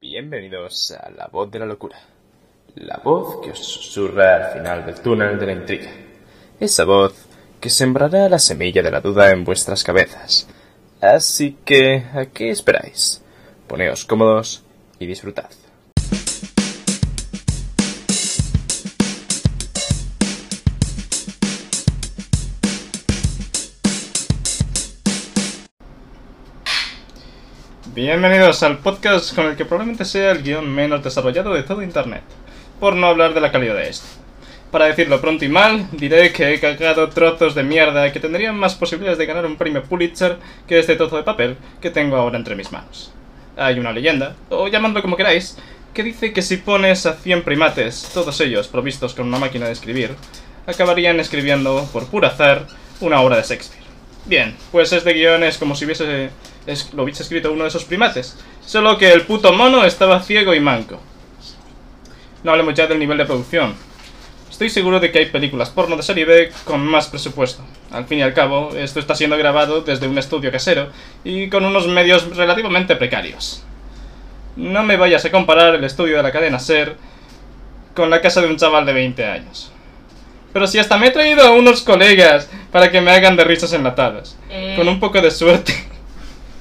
Bienvenidos a La Voz de la Locura. La voz que os susurra al final del túnel de la intriga. Esa voz que sembrará la semilla de la duda en vuestras cabezas. Así que, ¿a qué esperáis? Poneos cómodos y disfrutad. Bienvenidos al podcast con el que probablemente sea el guion menos desarrollado de todo Internet, por no hablar de la calidad de este. Para decirlo pronto y mal, diré que he cagado trozos de mierda que tendrían más posibilidades de ganar un premio Pulitzer que este trozo de papel que tengo ahora entre mis manos. Hay una leyenda, o llamadlo como queráis, que dice que si pones a 100 primates, todos ellos provistos con una máquina de escribir, acabarían escribiendo, por puro azar, una obra de Shakespeare. Bien, pues este guion es como si hubiese es- lo hubiese escrito uno de esos primates, solo que el puto mono estaba ciego y manco. No hablemos ya del nivel de producción. Estoy seguro de que hay películas porno de serie B con más presupuesto. Al fin y al cabo, esto está siendo grabado desde un estudio casero y con unos medios relativamente precarios. No me vayas a comparar el estudio de la cadena Ser con la casa de un chaval de 20 años. Pero si hasta me he traído a unos colegas para que me hagan de risas enlatadas. Eh. Con un poco de suerte.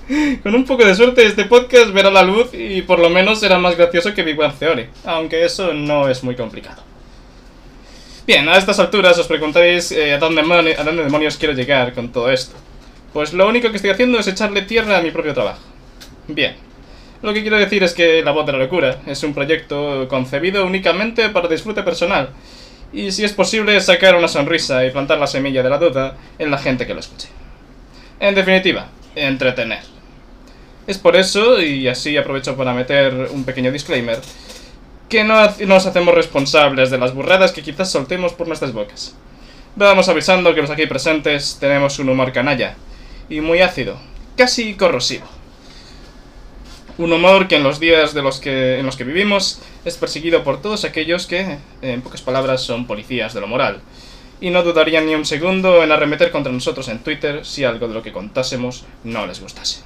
Con un poco de suerte este podcast verá la luz y por lo menos será más gracioso que Big Bang Theory, aunque eso no es muy complicado. Bien, a estas alturas os preguntaréis eh, a, dónde a dónde demonios quiero llegar con todo esto. Pues lo único que estoy haciendo es echarle tierra a mi propio trabajo. Bien, lo que quiero decir es que La Voz de la Locura es un proyecto concebido únicamente para disfrute personal, y si es posible sacar una sonrisa y plantar la semilla de la duda en la gente que lo escuche. En definitiva, entretener. Es por eso, y así aprovecho para meter un pequeño disclaimer, que no nos hacemos responsables de las burradas que quizás soltemos por nuestras bocas. Vamos avisando que los aquí presentes tenemos un humor canalla, y muy ácido, casi corrosivo. Un humor que en los días de los que, en los que vivimos es perseguido por todos aquellos que, en pocas palabras, son policías de lo moral. Y no dudarían ni un segundo en arremeter contra nosotros en Twitter si algo de lo que contásemos no les gustase.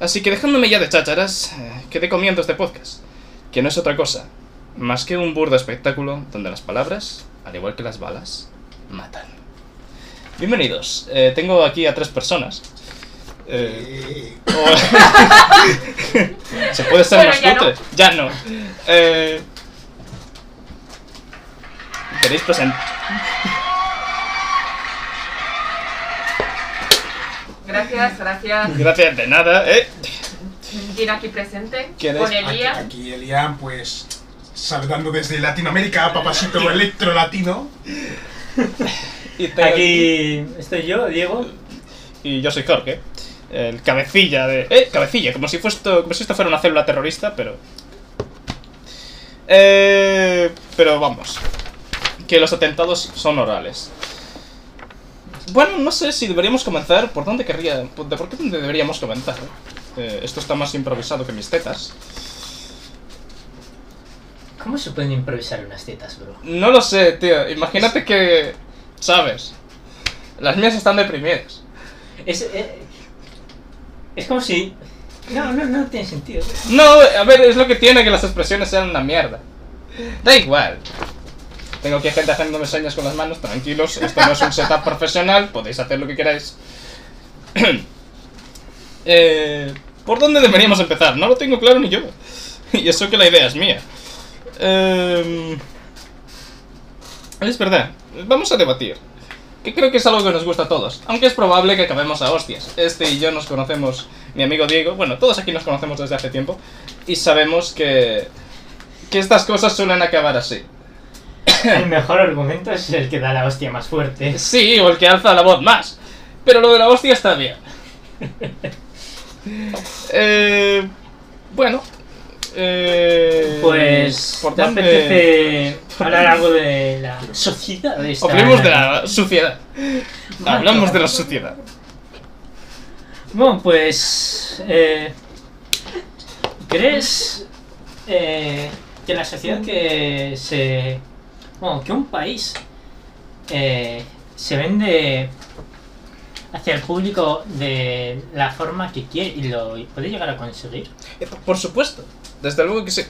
Así que dejándome ya de chácharas, eh, que dé comienzo este podcast, que no es otra cosa más que un burdo espectáculo donde las palabras, al igual que las balas, matan. Bienvenidos, eh, tengo aquí a tres personas. Eh, o- Se puede ser Bueno, más ya cutre. Ya no. Eh, ¿Queréis presentar? Gracias, gracias. Gracias de nada, ¿eh? ¿Quién aquí presente? ¿Quién Con es? Aquí, aquí Elian, pues saludando desde Latinoamérica, papasito electro latino. Y Aquí estoy yo, Diego. Y yo soy Jorge, el cabecilla de... Eh, cabecilla, como si, fuese esto, como si esto fuera una célula terrorista, pero... Eh, pero vamos, que los atentados son orales. Bueno, no sé si deberíamos comenzar, ¿por dónde querría... ¿De por qué dónde deberíamos comenzar? Eh, esto está más improvisado que mis tetas. ¿Cómo se pueden improvisar unas tetas, bro? No lo sé, tío, imagínate que... ¿Sabes? Las mías están deprimidas. Es, eh, es como si... No, no, no tiene sentido. No, a ver, es lo que tiene que las expresiones sean una mierda. Da igual. Tengo aquí gente haciéndome señas con las manos, tranquilos, esto no es un setup profesional, podéis hacer lo que queráis. eh, ¿Por dónde deberíamos empezar? No lo tengo claro ni yo. Y eso que la idea es mía. Eh, es verdad, vamos a debatir. Que creo que es algo que nos gusta a todos. Aunque es probable que acabemos a hostias. Este y yo nos conocemos, mi amigo Diego, bueno, todos aquí nos conocemos desde hace tiempo. Y sabemos que. que estas cosas suelen acabar así. El mejor argumento es el que da la hostia más fuerte. Sí, o el que alza la voz más. Pero lo de la hostia está bien. eh, bueno. Eh, Pues... ¿por ¿Te dónde? apetece hablar algo de la sociedad esta... Hablemos de la suciedad. Hablamos de la suciedad. Bueno, pues... Eh, ¿Crees... Eh, que la sociedad que se. Bueno, que un país eh, se vende hacia el público de la forma que quiere y lo puede llegar a conseguir. Eh, Por supuesto, desde luego que sí.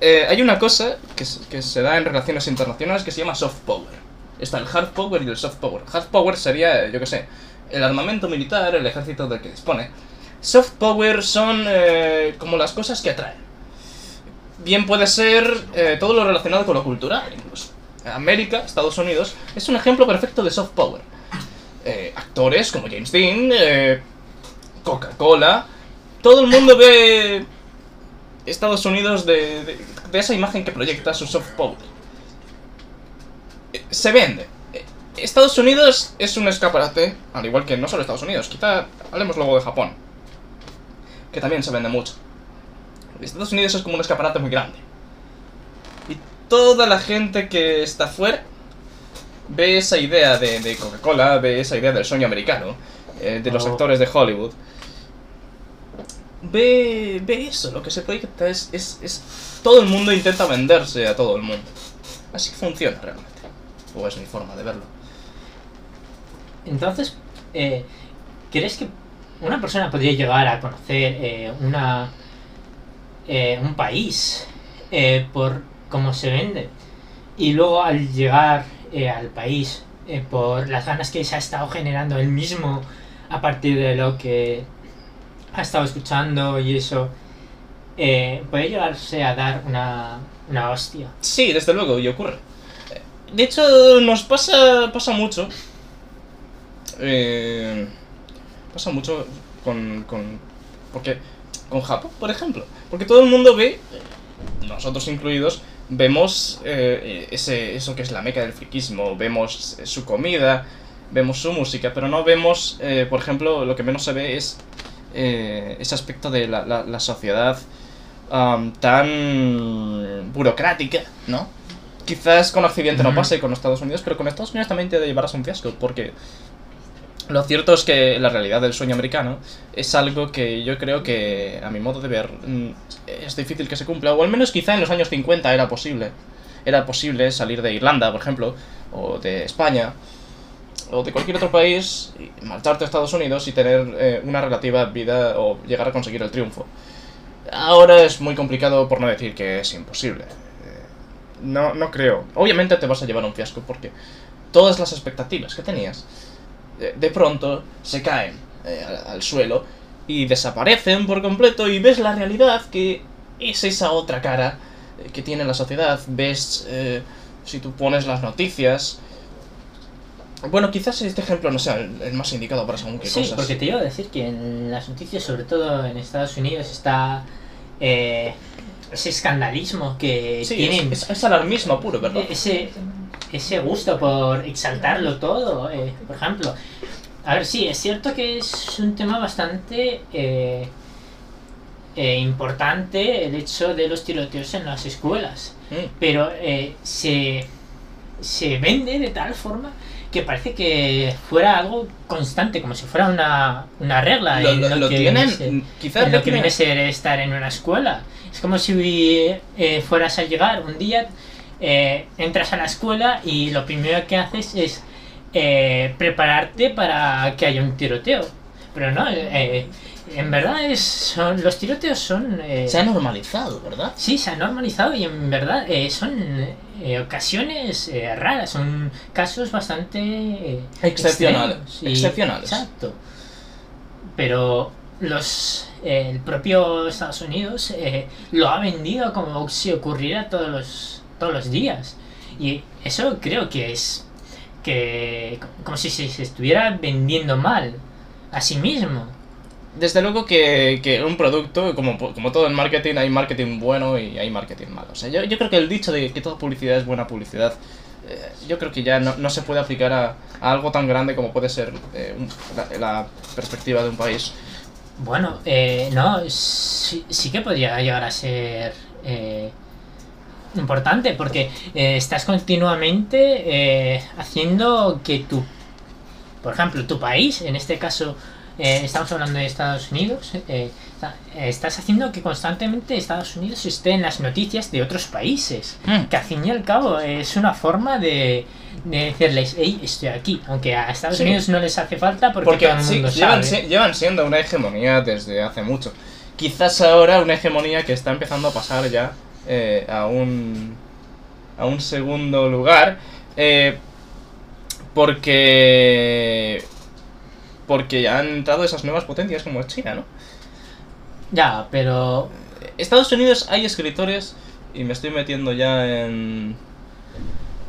Eh, hay una cosa que, se- que se da en relaciones internacionales que se llama soft power. Está el hard power y el soft power. Hard power sería, yo que sé, el armamento militar, el ejército del que dispone. Soft power son eh, como las cosas que atraen. Bien puede ser eh, todo lo relacionado con lo cultural, incluso. América, Estados Unidos, es un ejemplo perfecto de soft power. Actores como James Dean, Coca-Cola, todo el mundo ve Estados Unidos de, de- de esa imagen que proyecta su soft power. Eh, Se vende. Eh, Estados Unidos es un escaparate, al igual que no solo Estados Unidos, quizá hablemos luego de Japón, que también se vende mucho. Estados Unidos es como un escaparate muy grande. Y toda la gente que está fuera ve esa idea de, de Coca-Cola, ve esa idea del sueño americano, eh, de los Oh. actores de Hollywood. Ve, ve eso, lo que se proyecta es, es, es... Todo el mundo intenta venderse a todo el mundo. Así funciona realmente. O es mi forma de verlo. Entonces, eh, ¿crees que una persona podría llegar a conocer eh, una eh, un país eh, por cómo se vende? Y luego al llegar al país, por las ganas que se ha estado generando él mismo a partir de lo que ha estado escuchando y eso, eh, puede llegarse a dar una, una hostia. Sí, desde luego, y ocurre. De hecho, nos pasa, pasa mucho. Eh, pasa mucho con, con. Porque. Con Japón, por ejemplo. Porque todo el mundo ve. Nosotros incluidos. Vemos eh, ese, eso que es la meca del friquismo. Vemos eh, su comida. Vemos su música. Pero no vemos. eh, por ejemplo, lo que menos se ve es. Eh, ese aspecto de la, la- la sociedad. am, tan burocrática, ¿no? Quizás con Occidente no pase con Estados Unidos, pero con Estados Unidos también te llevarás un fiasco, porque lo cierto es que la realidad del sueño americano es algo que yo creo que, a mi modo de ver, mm, es difícil que se cumpla, o al menos quizá en los años 50 era posible. Era posible salir de Irlanda, por ejemplo, o de España, o de cualquier otro país, marcharte a Estados Unidos y tener eh, una relativa vida o llegar a conseguir el triunfo. Ahora es muy complicado por no decir que es imposible. Eh, No, no creo. Obviamente te vas a llevar un fiasco porque todas las expectativas que tenías de, de pronto se caen eh, al, suelo y desaparecen por completo y ves la realidad que es esa otra cara eh, que tiene la sociedad. Ves, eh, si tú pones las noticias... Bueno, quizás este ejemplo no sea el, el más indicado para según qué Sí, cosas. porque te iba a decir que en las noticias, sobre todo en Estados Unidos, está eh, ese escandalismo que Sí, tienen, es, es- es alarmismo puro, ¿verdad? ese, ese gusto por exaltarlo todo. eh, por ejemplo, a ver, sí, es cierto que es un tema bastante eh, eh, importante el hecho de los tiroteos en las escuelas Mm. pero eh, se, se vende de tal forma que parece que fuera algo constante, como si fuera una, una regla. Lo, en lo- que tienen, viene a ser- quizás en lo que viene a ser estar en una escuela. Es como si eh, fueras a llegar un día, eh, entras a la escuela y lo primero que haces es eh, prepararte para que haya un tiroteo. Pero no, eh, en verdad es, son, los tiroteos son... eh, Se ha normalizado, ¿verdad? Sí, se ha normalizado y en verdad eh, son eh, ocasiones eh, raras, son casos bastante eh, Excepcionales, y- excepcionales. Exacto. Pero los eh, el propio Estados Unidos eh, lo ha vendido como si ocurriera todos los todos los días y eso creo que es que como si se estuviera vendiendo mal a sí mismo. Desde luego que, que un producto, como, como todo en marketing, hay marketing bueno y hay marketing malo. O sea, yo, yo creo que el dicho de que toda publicidad es buena publicidad, eh, yo creo que ya no, no se puede aplicar a, algo tan grande como puede ser eh, la, perspectiva de un país. Bueno, eh, no, sí, sí que podría llegar a ser eh, importante porque estás continuamente haciendo que tu, por ejemplo, tu país, en este caso eh, estamos hablando de Estados Unidos, eh, está- estás haciendo que constantemente Estados Unidos esté en las noticias de otros países. Mm. Que al fin y al cabo es una forma de, de decirles, hey, estoy aquí. Aunque a Estados Sí. Unidos no les hace falta porque, Porque todo el sí, mundo llevan, sabe. llevan siendo una hegemonía desde hace mucho. Quizás ahora una hegemonía que está empezando a pasar ya eh, a un a un segundo lugar eh, porque porque han entrado esas nuevas potencias como China, ¿no? Ya, pero Estados Unidos hay escritores, y me estoy metiendo ya en-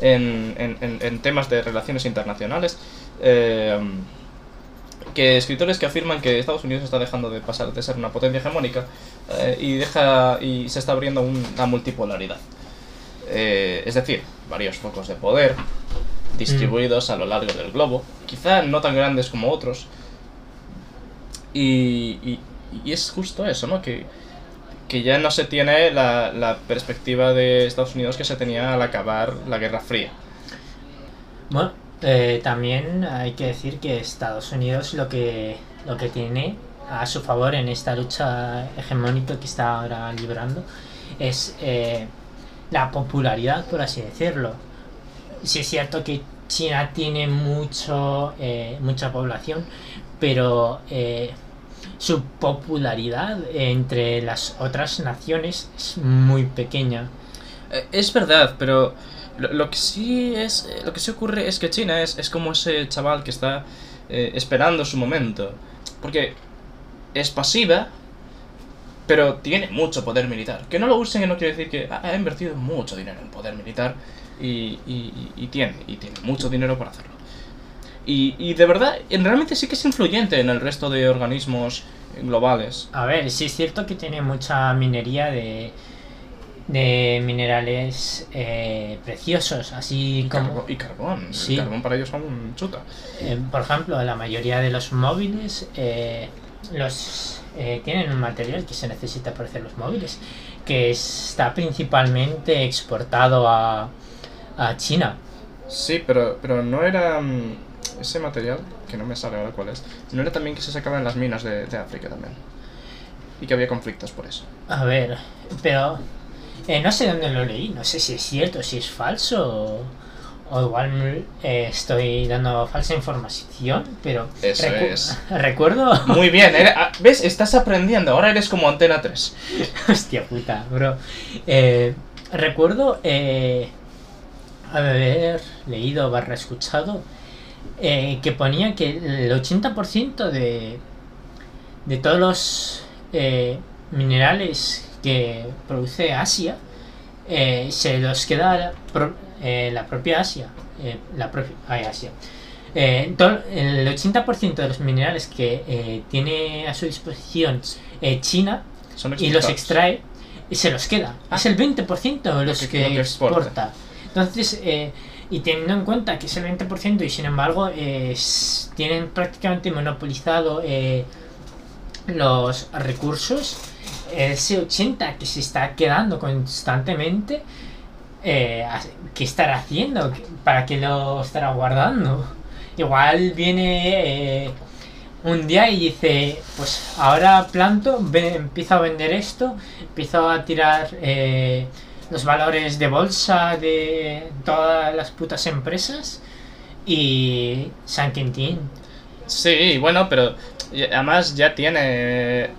en- en temas de relaciones internacionales, eh, que escritores que afirman que Estados Unidos está dejando de pasar de ser una potencia hegemónica eh, y deja y se está abriendo una multipolaridad. Eh, es decir, varios focos de poder distribuidos a lo largo del globo, quizá no tan grandes como otros. Y, es justo eso, ¿no? Que, que ya no se tiene la, la perspectiva de Estados Unidos que se tenía al acabar la Guerra Fría. Bueno, eh, también hay que decir que Estados Unidos lo que, lo que tiene a su favor en esta lucha hegemónica que está ahora librando es eh, la popularidad, por así decirlo. Sí es cierto que China tiene mucho, eh, mucha población, pero eh, su popularidad entre las otras naciones es muy pequeña. Eh, Es verdad, pero lo, que sí es lo que sí ocurre es que China es, es como ese chaval que está eh, esperando su momento, porque es pasiva, pero tiene mucho poder militar. Que no lo usen no quiere decir que ha, ha invertido mucho dinero en poder militar y, y- y tiene y tiene mucho dinero para hacerlo. Y, y de verdad, en- realmente sí que es influyente en el resto de organismos globales. A ver, sí es cierto que tiene mucha minería de, de minerales eh, preciosos, así Y, como, y carbón. Sí. El carbón para ellos son chuta. eh, por ejemplo, la mayoría de los móviles eh, los eh, tienen un material que se necesita para hacer los móviles, que está principalmente exportado a, a China. Sí, pero, pero no era mm, ese material, que no me sale ahora cuál es, no era también que se sacaba en las minas de, de África también. Y que había conflictos por eso. A ver, pero eh, no sé dónde lo leí, no sé si es cierto, si es falso o, o igual eh, estoy dando falsa información, pero Eso recu- es. recuerdo, Muy bien, era- ah, ¿ves? Estás aprendiendo, ahora eres como Antena 3. hostia puta, bro, Eh, recuerdo eh, haber leído barra escuchado eh, que ponía que el 80% de, de todos los eh, minerales que produce Asia eh, se los queda la, pro- eh, la propia Asia. la propia ay, Asia. El 80% de los minerales que tiene a su disposición China Son y los extrae y se los queda. Ah. Es el 20% los que- que, lo que exporta. exporta. Entonces, eh, y teniendo en cuenta que es el 20% y sin embargo eh, tienen prácticamente monopolizado eh, los recursos, ese 80% que se está quedando constantemente, ¿qué estará haciendo? ¿Para qué lo estará guardando? Igual viene... un día y dice, pues ahora planto, ve- empiezo a vender esto, empiezo a tirar los valores de bolsa de todas las putas empresas y San Quintín. Sí, bueno, pero además ya tiene eh,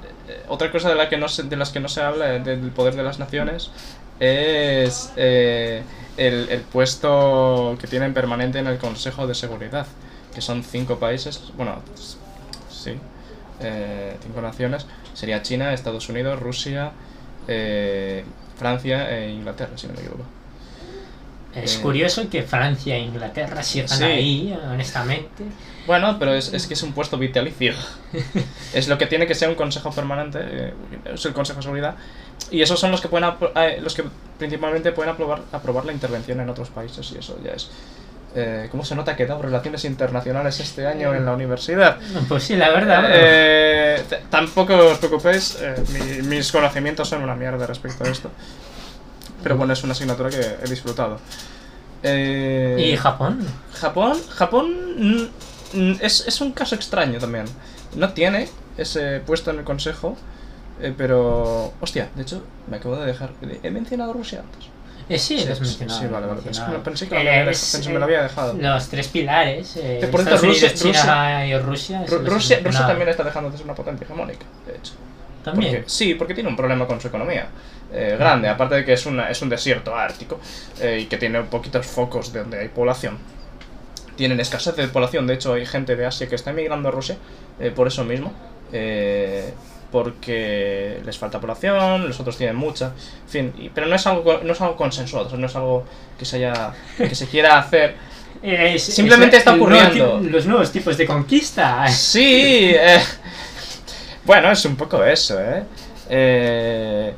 otra cosa de la que no se, de las que no se habla eh, del poder de las naciones es eh, el, el puesto que tienen permanente en el Consejo de Seguridad, que son cinco países, bueno, sí, eh, cinco naciones, sería China, Estados Unidos, Rusia, eh, Francia e Inglaterra, si no me equivoco. Es Eh, curioso que Francia e Inglaterra sigan Sí. ahí, honestamente. Bueno, pero es, es que es un puesto vitalicio. es lo que tiene que ser un consejo permanente, eh, es el Consejo de Seguridad. Y esos son los que pueden eh, los que principalmente pueden aprobar, aprobar la intervención en otros países y eso ya es. Eh, ¿Cómo se nota que he dado relaciones internacionales este año en la universidad? Pues sí, la verdad. Eh, tampoco os preocupéis, eh, mi- mis conocimientos son una mierda respecto a esto. Pero bueno, es una asignatura que he disfrutado. Eh, ¿Y Japón? Japón, Japón mm, mm, es, es un caso extraño también. No tiene ese puesto en el consejo, Eh, pero, hostia, de hecho, me acabo de dejar. ¿He mencionado Rusia antes? Eh, sí, Sí, lo has sí, mencionado. sí, vale, vale. Es que pensé que Eh, dejado, es, pensé que me eh, lo había dejado. Los tres pilares. Eh, Eh, por Estados cierto, Rusia- China Rusia- y Rusia. Ru- Rusia, también está dejando de ser una potencia hegemónica, de hecho. También. Porque- sí, porque tiene un problema con su economía. eh, grande, aparte de que es, una, es un desierto ártico eh, y que tiene poquitos focos de donde hay población. Tienen escasez de población, de hecho hay gente de Asia que está emigrando a Rusia eh, por eso mismo. eh, porque les falta población, los otros tienen mucha, en fin, y- pero no es algo no es algo consensuado, no es algo que se haya que se quiera hacer Es- Simplemente es está nuevo ocurriendo. los nuevos tipos de conquista. Sí, eh, bueno, es un poco eso, ¿eh? eh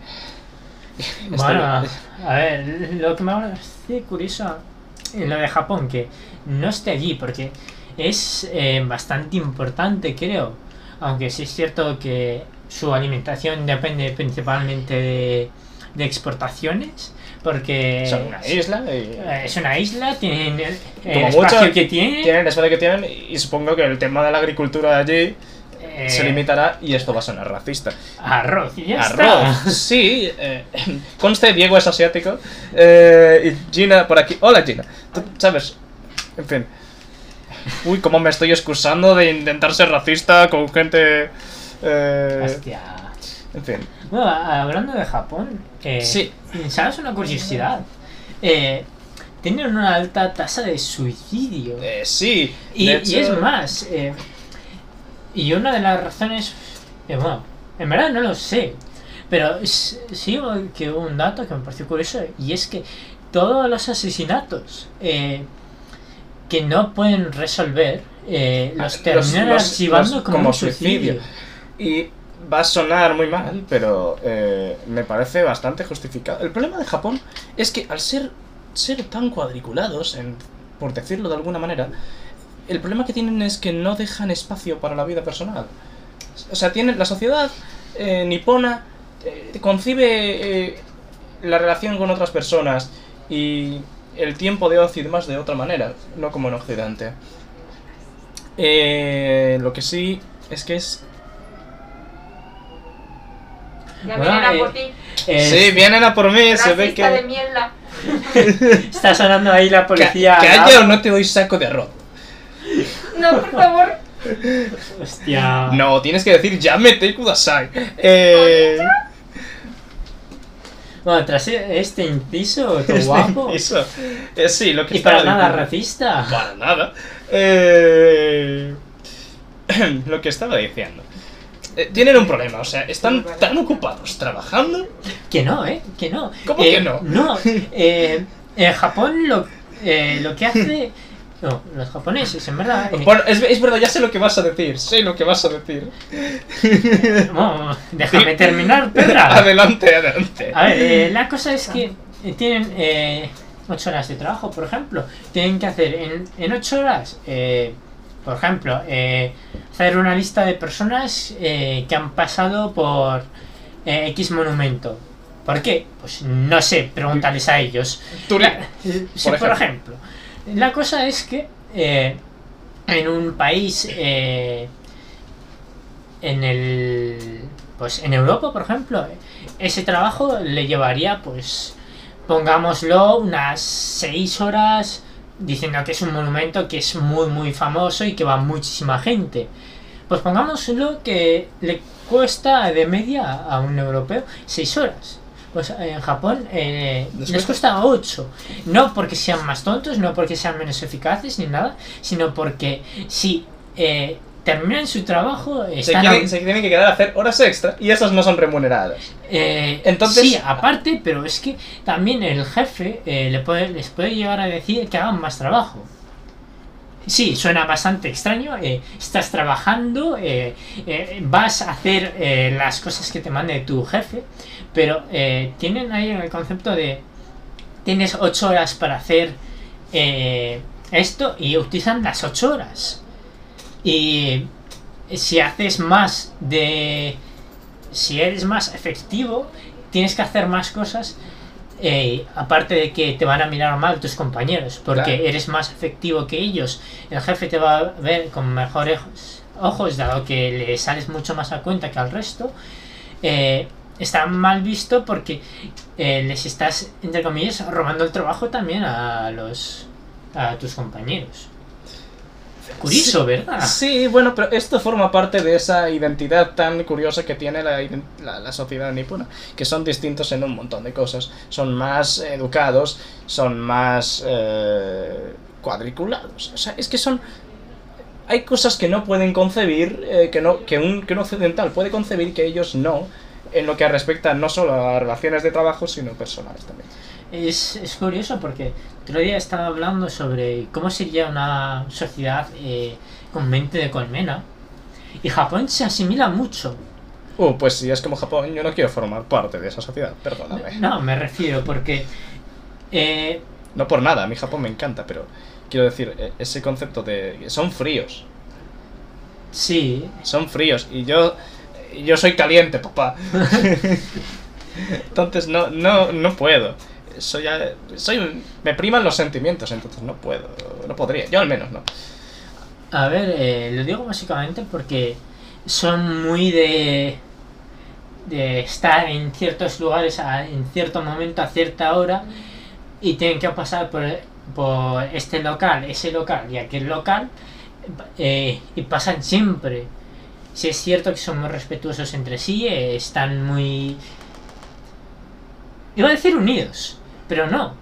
Bueno, a ver, lo que me parece curioso en lo de Japón, que no esté allí, porque es eh, bastante importante, creo. Aunque sí es cierto que su alimentación depende principalmente de, de exportaciones, porque son una isla y eh, es una isla, tienen el, espacio mucho, que tiene. tienen el espacio que tienen y supongo que el tema de la agricultura allí eh, se limitará y esto va a sonar racista. Arroz, y ya Arroz, está. sí, eh, conste Diego es asiático eh, y Gina por aquí. Hola Gina, tú sabes, en fin. Uy, cómo me estoy excusando de intentar ser racista con gente... eh, Hostia. en fin. Bueno, hablando de Japón, eh, Sí. ¿sabes una curiosidad? Eh, tienen una alta tasa de suicidio. Eh, sí, y, es más, eh, y una de las razones, eh, bueno, en verdad no lo sé, pero sí que hubo un dato que me pareció curioso, y es que todos los asesinatos eh, que no pueden resolver, eh, Ah, los terminan los- archivando los- como, como un suicidio. suicidio. Y va a sonar muy mal, pero eh, me parece bastante justificado. El problema de Japón es que al ser, ser tan cuadriculados, en- por decirlo de alguna manera, el problema que tienen es que no dejan espacio para la vida personal. O sea, tienen, la sociedad eh, nipona eh, concibe eh, la relación con otras personas y el tiempo de ocio y demás de otra manera, no como en Occidente. Eh, lo que sí es que es... Ya Bueno, vienen a eh, por ti. Es- Sí, vienen a por mí, se ve Racista de que... mierda. Está sonando ahí la Ca- policía. Calla o no te doy saco de arroz. No, por favor. Hostia. No, tienes que decir llámete kudasai. Eh... Bueno, tras este inciso, todo este guapo. inciso. Eh, sí, lo que Y para nada diciendo. racista. Para nada. Eh... lo que estaba diciendo. Eh, tienen un problema, o sea, están tan ocupados trabajando. Que no, ¿eh? Que no. ¿Cómo Eh, que no? No. Eh, en Japón lo, eh, lo que hace... No, los japoneses, en verdad... eh, Bueno, es, es verdad, ya sé lo que vas a decir. Sé lo que vas a decir. déjame terminar, perra. adelante, adelante. A ver, eh, la cosa es que eh, tienen eh, 8 horas de trabajo, por ejemplo. Tienen que hacer en, en 8 horas, eh, por ejemplo, eh, hacer una lista de personas eh, que han pasado por eh, X monumento. ¿Por qué? Pues no sé, pregúntales a ellos. La- eh, sí, por por, ejemplo. ejemplo. La cosa es que en un país, en el, pues en Europa, por ejemplo, ese trabajo le llevaría, pues, pongámoslo, unas 6 horas diciendo que es un monumento que es muy, muy famoso y que va muchísima gente. Pues pongámoslo que le cuesta de media a un europeo 6 horas. Pues en Japón eh, Les cuesta 8. No porque sean más tontos, no porque sean menos eficaces ni nada, sino porque si eh, terminan su trabajo, Se a- tienen, se tienen que quedar a hacer horas extra y esas no son remuneradas. eh, Entonces- sí, aparte, pero es que también el jefe eh, le puede, les puede llegar a decir que hagan más trabajo. Sí, suena bastante extraño. eh, estás trabajando, eh, eh, vas a hacer las cosas que te mande tu jefe, pero eh, tienen ahí el concepto de tienes 8 horas para hacer eh, esto y utilizan las 8 horas. Y si haces más de si eres más efectivo, tienes que hacer más cosas. eh, aparte de que te van a mirar mal tus compañeros, porque Claro. eres más efectivo que ellos, el jefe te va a ver con mejores ojos, dado que le sales mucho más a cuenta que al resto. eh, está mal visto porque eh, les estás, entre comillas, robando el trabajo también a los a tus compañeros. Curioso, ¿verdad? Sí, bueno, pero esto forma parte de esa identidad tan curiosa que tiene la, la- la sociedad nipona, que son distintos en un montón de cosas. Son más educados, son más eh, cuadriculados. O sea, es que son... Hay cosas que no pueden concebir, eh, que, no, que, un, que un occidental puede concebir que ellos no, en lo que respecta no solo a relaciones de trabajo, sino personales también. Es, es curioso porque otro día estaba hablando sobre cómo sería una sociedad eh, con mente de colmena y Japón se asimila mucho. Uh, pues si es como Japón, yo no quiero formar parte de esa sociedad, perdóname. No, me refiero porque eh, No por nada, a mí Japón me encanta, pero quiero decir, e- ese concepto de... Son fríos, sí, son fríos, y yo... Yo soy caliente, papá. entonces no, no, no puedo. Soy, ya- soy, me priman los sentimientos, entonces no puedo, no podría, yo al menos no. a ver, eh, lo digo básicamente porque son muy de de estar en ciertos lugares en cierto momento a cierta hora y tienen que pasar por, por este local, ese local y aquel local eh, y pasan siempre. Si es cierto que son muy respetuosos entre sí, eh, están muy... Iba a decir unidos, pero no.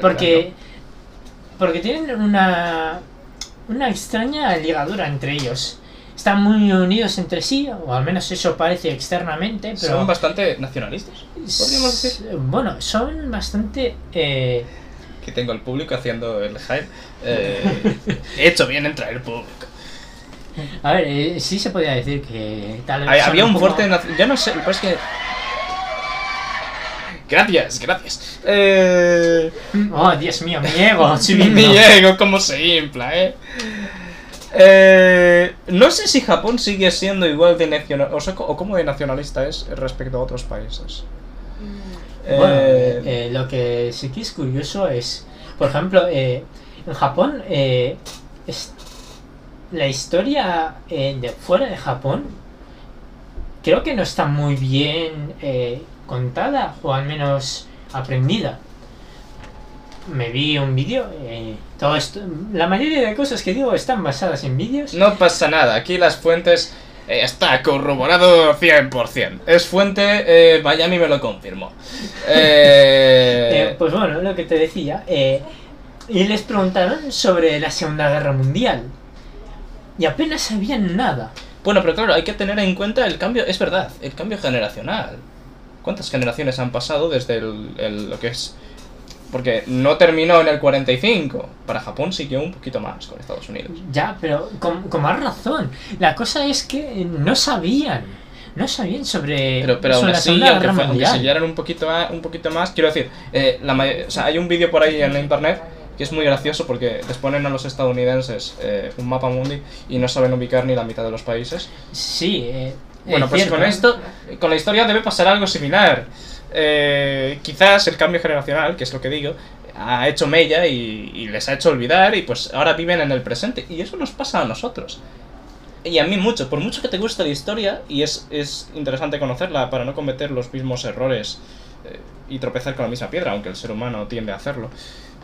Porque, porque tienen una, una extraña ligadura entre ellos. Están muy unidos entre sí, o al menos eso parece externamente, pero... Son bastante nacionalistas, podríamos decir. Bueno, son bastante... eh, Que tengo el público haciendo el hype. Eh, he hecho bien en traer público. a ver, eh, sí se podría decir que tal vez... Había un poco- fuerte... Yo no sé, pero es que... Gracias, gracias. Eh... Oh, Dios mío, mi ego Mi ego, como se infla, eh. Eh, no sé si Japón sigue siendo igual de nacional o, sea, o cómo de nacionalista es respecto a otros países. Bueno, Eh, eh, lo que sí que es curioso es, por ejemplo, eh, en Japón, eh, es- la historia eh, de fuera de Japón creo que no está muy bien eh, contada o al menos aprendida. Me vi un vídeo, eh, todo esto, la mayoría de cosas que digo están basadas en vídeos. no pasa nada, aquí las fuentes eh, está corroborado 100%. Es fuente, eh, Miami me lo confirmó. Eh, Eh, pues bueno, lo que te decía. eh, y les preguntaron sobre la Segunda Guerra Mundial. Y apenas sabían nada. Bueno, pero claro, hay que tener en cuenta el cambio, es verdad, el cambio generacional. ¿Cuántas generaciones han pasado desde el, el- lo que es... Porque no terminó en el 45. Para Japón siguió un poquito más con Estados Unidos. Ya, pero con, con más razón. La cosa es que no sabían. No sabían sobre, Pero, pero aún sobre la así, Segunda aunque, fue- aunque siguieran un poquito, más, un poquito más, quiero decir, eh, la o sea, hay un vídeo por ahí en la internet que es muy gracioso porque les ponen a los estadounidenses eh, un mapa mundi y no saben ubicar ni la mitad de los países. Sí, eh, Bueno, es pues cierto. con esto, con la historia debe pasar algo similar. Eh, quizás el cambio generacional, que es lo que digo, ha hecho mella y, y les ha hecho olvidar y pues ahora viven en el presente. Y eso nos pasa a nosotros. Y a mí mucho, por mucho que te guste la historia, y es, es interesante conocerla para no cometer los mismos errores eh, y tropezar con la misma piedra, aunque el ser humano tiende a hacerlo.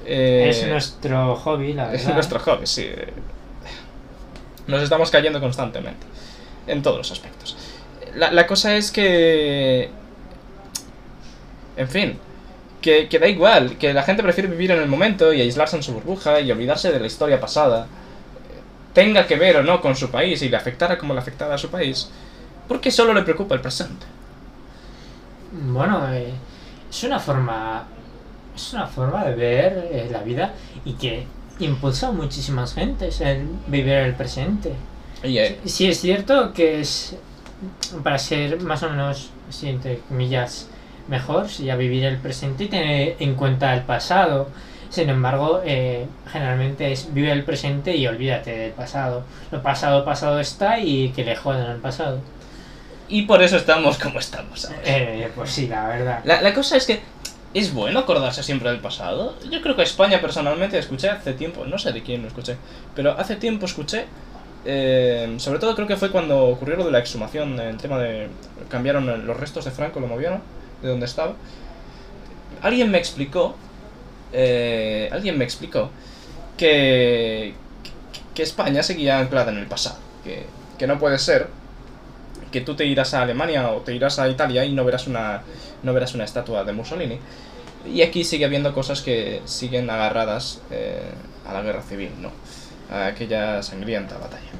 Eh, Es nuestro hobby, la es verdad. nuestro hobby, sí. Nos estamos cayendo constantemente. En todos los aspectos. La, la cosa es que... En fin. Que, que da igual. Que la gente prefiere vivir en el momento y aislarse en su burbuja y olvidarse de la historia pasada. Tenga que ver o no con su país y le afectara como le afectara a su país. Porque solo le preocupa el presente. Bueno, eh, es una forma. Es una forma de ver eh, la vida y que impulsa a muchísimas gentes el vivir el presente. Y, eh, Sí es cierto que es para ser más o menos, así, entre comillas, mejor, sería vivir el presente y tener en cuenta el pasado. Sin embargo, eh, generalmente es vive el presente y olvídate del pasado. Lo pasado, pasado está y que le jodan al pasado. y por eso estamos como estamos ahora. Eh, pues sí, la verdad. La, la cosa es que es bueno acordarse siempre del pasado. Yo creo que España personalmente escuché hace tiempo, no sé de quién lo escuché, pero hace tiempo escuché Eh, sobre todo creo que fue cuando ocurrió lo de la exhumación, el tema de... Cambiaron los restos de Franco, lo movieron de donde estaba. Alguien me explicó, eh, alguien me explicó que, que España seguía anclada en el pasado. Que, que no puede ser que tú te irás a Alemania o te irás a Italia y no verás una, no verás una estatua de Mussolini. Y aquí sigue habiendo cosas que siguen agarradas eh, a la guerra civil, ¿no? A aquella sangrienta batalla.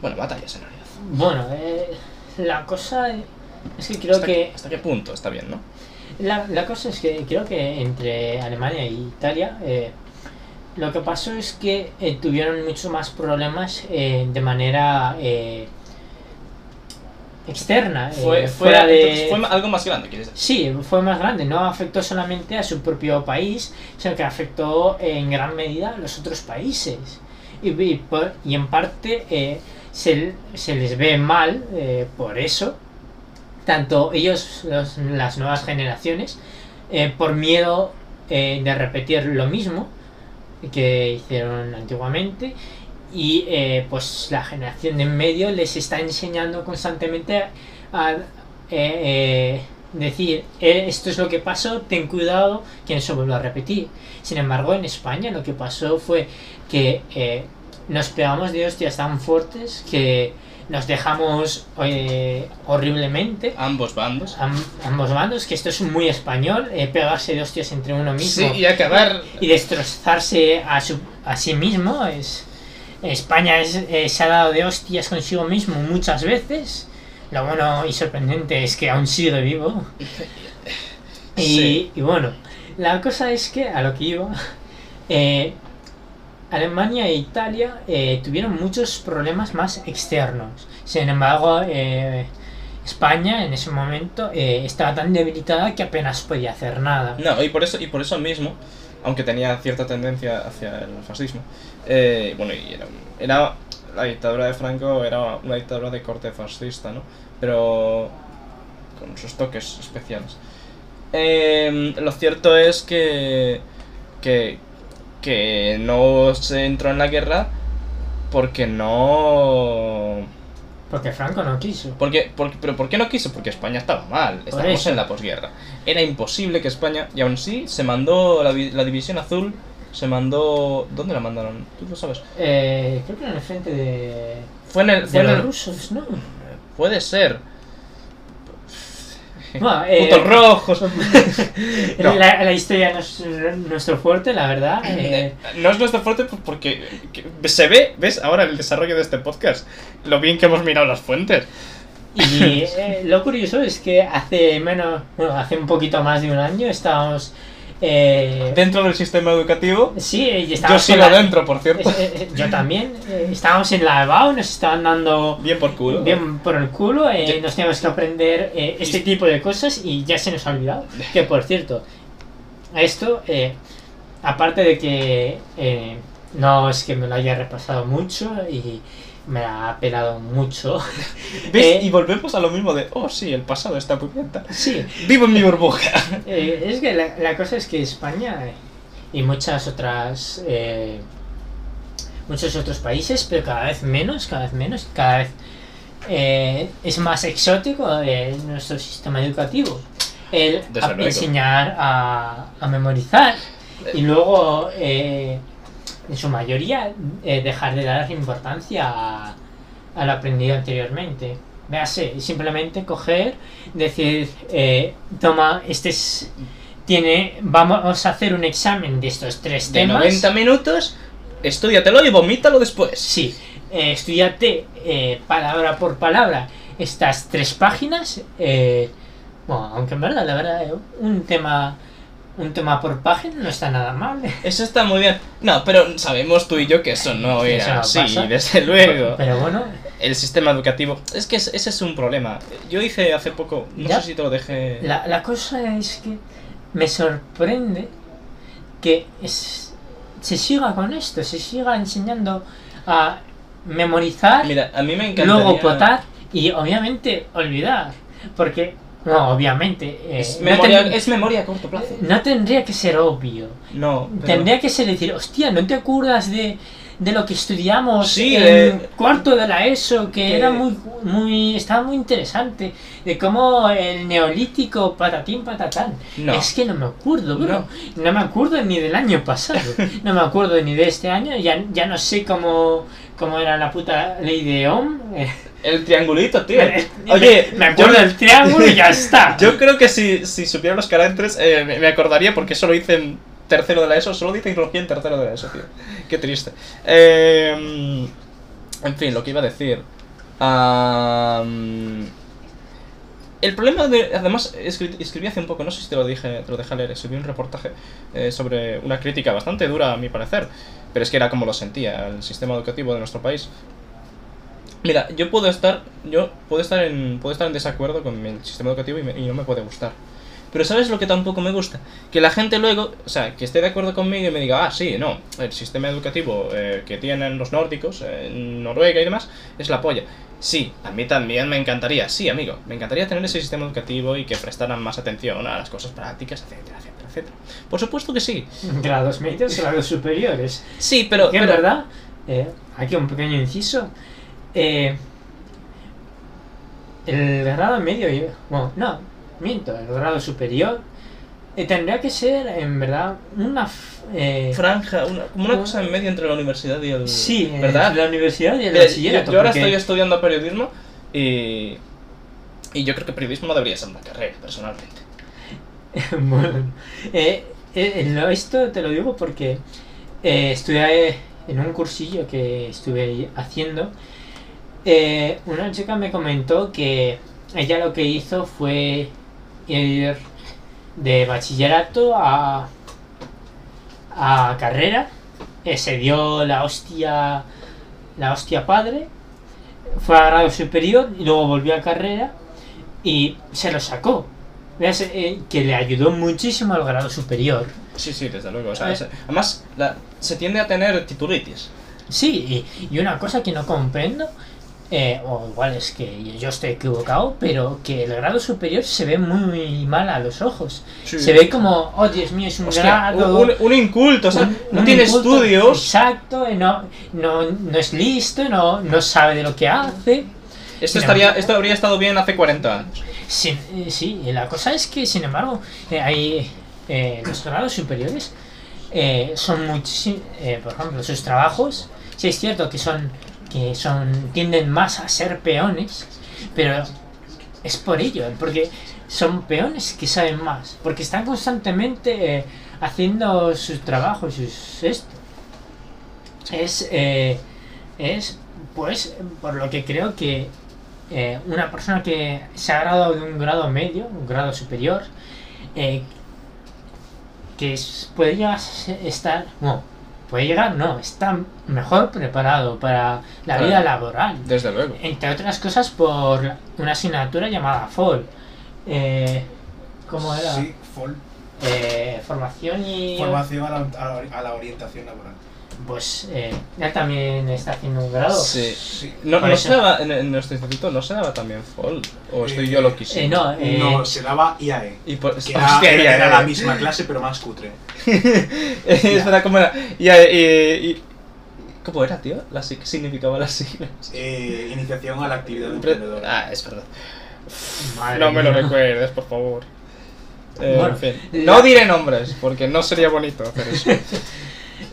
Bueno, batallas en realidad. Bueno, eh, la cosa es que creo ¿Hasta, que... qué, ¿Hasta qué punto está bien, no? La, la cosa es que creo que entre Alemania e Italia eh, lo que pasó es que eh, tuvieron muchos más problemas eh, de manera eh, externa. eh, Fue, fue, de... fue algo más grande, quieres decir. Sí, fue más grande, no afectó solamente a su propio país, sino que afectó en gran medida a los otros países. Y, y en parte eh, se, les ve mal eh, por eso, tanto ellos, los- las nuevas generaciones, eh, por miedo de repetir lo mismo que hicieron antiguamente, y pues la generación de en medio les está enseñando constantemente a, eh, decir "Eh, esto es lo que pasó, ten cuidado que no se vuelva a repetir. Sin embargo, en España lo que pasó fue que eh, nos pegamos de hostias tan fuertes que nos dejamos eh, horriblemente. Ambos bandos. Am- ambos bandos, que esto es muy español, eh, pegarse de hostias entre uno mismo Sí, y acabar... y destrozarse a, su, a sí mismo. Es, España es- se ha dado de hostias consigo mismo muchas veces. Lo bueno y sorprendente es que aún sigue vivo. Y, Sí. y bueno, la cosa es que a lo que iba, eh, Alemania e Italia eh, tuvieron muchos problemas más externos. Sin embargo, eh, España en ese momento estaba tan debilitada que apenas podía hacer nada. No, y por eso, y por eso mismo, aunque tenía cierta tendencia hacia el fascismo, bueno, y era, un- era la dictadura de Franco era una dictadura de corte fascista, ¿no? Pero con sus toques especiales. Eh, lo cierto es que, que que no se entró en la guerra porque no Porque Franco no quiso. porque, porque, pero ¿por qué no quiso? Porque España estaba mal, estábamos en la posguerra. Era imposible que España, y aún sí, se mandó la División Azul, se mandó... ¿Dónde la mandaron? ¿Tú lo sabes? Eh, creo que en el frente de, Fue en el... Fue de en los el rusos, ¿no? puede ser. Bueno, eh, Putos rojos. No. la, la historia no es nuestro fuerte, la verdad. eh, No es nuestro fuerte pues, porque que- se ve, ¿ves? Ahora el desarrollo de este podcast. Lo bien que hemos mirado las fuentes. y eh, lo curioso es que hace menos, bueno, hace un poquito más de un año estábamos. Eh, Dentro del sistema educativo, sí, y yo sigo la- dentro, por cierto. eh, eh, yo también. estábamos en la EBAU, nos estaban dando Bien por culo. bien por el culo, nos teníamos que aprender este tipo de cosas y ya se nos ha olvidado. Que por cierto, esto, eh, aparte de que no es que me lo haya repasado mucho y me ha pelado mucho, ¿Ves? eh, y volvemos a lo mismo de, oh sí, el pasado está bien. sí, Vivo en mi burbuja. eh, es que la, la cosa es que España eh, y muchas otras... eh, muchos otros países, pero cada vez menos, cada vez menos, cada vez es más exótico nuestro sistema educativo. El a- enseñar a, a memorizar y luego, eh, en su mayoría, eh, dejar de dar importancia a, a lo aprendido anteriormente. Véase, simplemente coger, decir, eh, toma, este es, tiene, vamos a hacer un examen de estos tres De temas. 90 minutos, estudiatelo y vomítalo después. Sí, eh, estudiate eh, palabra por palabra estas tres páginas. eh, bueno, aunque en verdad, la verdad, un tema, un tema por página no está nada mal. Eso está muy bien. No, pero sabemos tú y yo que eso no Eso era no así, pasa. desde luego. Pero bueno, El sistema educativo. Es que es- ese es un problema. Yo hice hace poco, no Ya. sé si te lo dejé. la, la cosa es que me sorprende que es- se siga con esto, se siga enseñando a memorizar. Mira, a mí me luego votar y obviamente olvidar. Porque No, obviamente. eh, Es no memoria, ten- es memoria a corto plazo. no tendría que ser obvio. No. pero- Tendría que ser decir, hostia, ¿no te acuerdas de, de lo que estudiamos Sí, en de- cuarto de la ESO? Que, que- era muy, muy, estaba muy interesante. De cómo el neolítico patatín patatán. No. Es que no me acuerdo, bro. No. me acuerdo ni del año pasado. No me acuerdo ni de este año. Ya, ya no sé cómo, cómo era la puta ley de Ohm. El triangulito, tío. Oye, me acuerdo yo- del triángulo y ya está. Yo creo que si, si supiera los caracteres eh, me, acordaría porque eso lo hice en tercero de la ESO. Solo dice tecnología en tercero de la ESO, tío. Qué triste. Eh, en fin, lo que iba a decir. Am, el problema de. Además, escri- escribí hace un poco, no sé si te lo dije, te lo dejé leer. Escribí un reportaje eh, sobre una crítica bastante dura, a mi parecer. Pero es que era como lo sentía el sistema educativo de nuestro país. Mira, yo puedo estar, yo puedo estar en, puedo estar en desacuerdo con el sistema educativo y, me- y no me puede gustar. Pero ¿sabes lo que tampoco me gusta? Que la gente luego, o sea, que esté de acuerdo conmigo y me diga, ah, sí, no, el sistema educativo eh, que tienen los nórdicos, eh, Noruega y demás, es la polla. Sí, a mí también me encantaría, sí, amigo, me encantaría tener ese sistema educativo y que prestaran más atención a las cosas prácticas, etcétera, etcétera, etcétera. Por supuesto que sí. Grados medios, grados superiores. Sí, pero... que pero- verdad, eh, aquí un pequeño inciso. eh, el grado medio, bueno, no, miento, el grado superior eh, tendría que ser en verdad una. eh, Franja, una, como una cosa en medio entre la universidad y el... sí, eh, ¿verdad? la universidad y el bachillerato. yo ahora porque- estoy estudiando periodismo y, y yo creo que periodismo no debería ser una carrera, personalmente. bueno, eh, esto te lo digo porque estudié en un cursillo que estuve haciendo. una chica me comentó que ella lo que hizo fue ir de bachillerato a, a carrera. eh, se dio la hostia, la hostia padre. Fue a grado superior y luego volvió a carrera y se lo sacó. Veas, eh, que le ayudó muchísimo al grado superior. Sí, sí, desde luego. o sea, Eh. además, la- se tiende a tener titulitis. Sí, y, y una cosa que no comprendo, eh, o igual es que yo estoy equivocado, pero que el grado superior se ve muy mal a los ojos. Sí. Se ve como, oh Dios mío, es un Hostia, grado. un, un inculto, o sea, un- no un tiene inculto, estudios. Exacto, eh, no, no, no es listo, no, no sabe de lo que hace. Esto, estaría, esto habría estado bien hace 40 años. Eh, sí, y la cosa es que, sin embargo, eh, hay eh, los grados superiores eh, son muchísimos, por ejemplo, sus trabajos, sí es cierto que son que son tienden más a ser peones, pero es por ello, porque son peones que saben más, porque están constantemente eh, haciendo sus trabajos, sus esto. Es eh, es pues por lo que creo que eh, una persona que se ha graduado de un grado medio, un grado superior, eh, que es- puede llegar a se- estar, puede llegar, no, está mejor preparado para la Claro. vida laboral. Desde luego. Entre otras cosas por una asignatura llamada FOL. Eh, ¿Cómo era? Sí, fol- Eh, formación y... formación a la, a la- a la orientación laboral. Pues eh, él también está haciendo un grado. Sí. Sí. No, no se daba, en, en nuestro instituto no se daba también FOL. O estoy Eh, yo loquísimo. Eh, no, eh, No, se daba IAE. Y por, Que era, hostia, era- ya, era ya, la ya. misma clase, pero más cutre. es verdad, ¿cómo era? Y, y- y- ¿Cómo era, tío? La, ¿Qué significaba las siglas? Eh, iniciación a la actividad Pre- emprendedora. Ah, es verdad. madre No me lo recuerdes, por favor. Eh, Bueno, en fin. la- No diré nombres, porque no sería bonito hacer eso.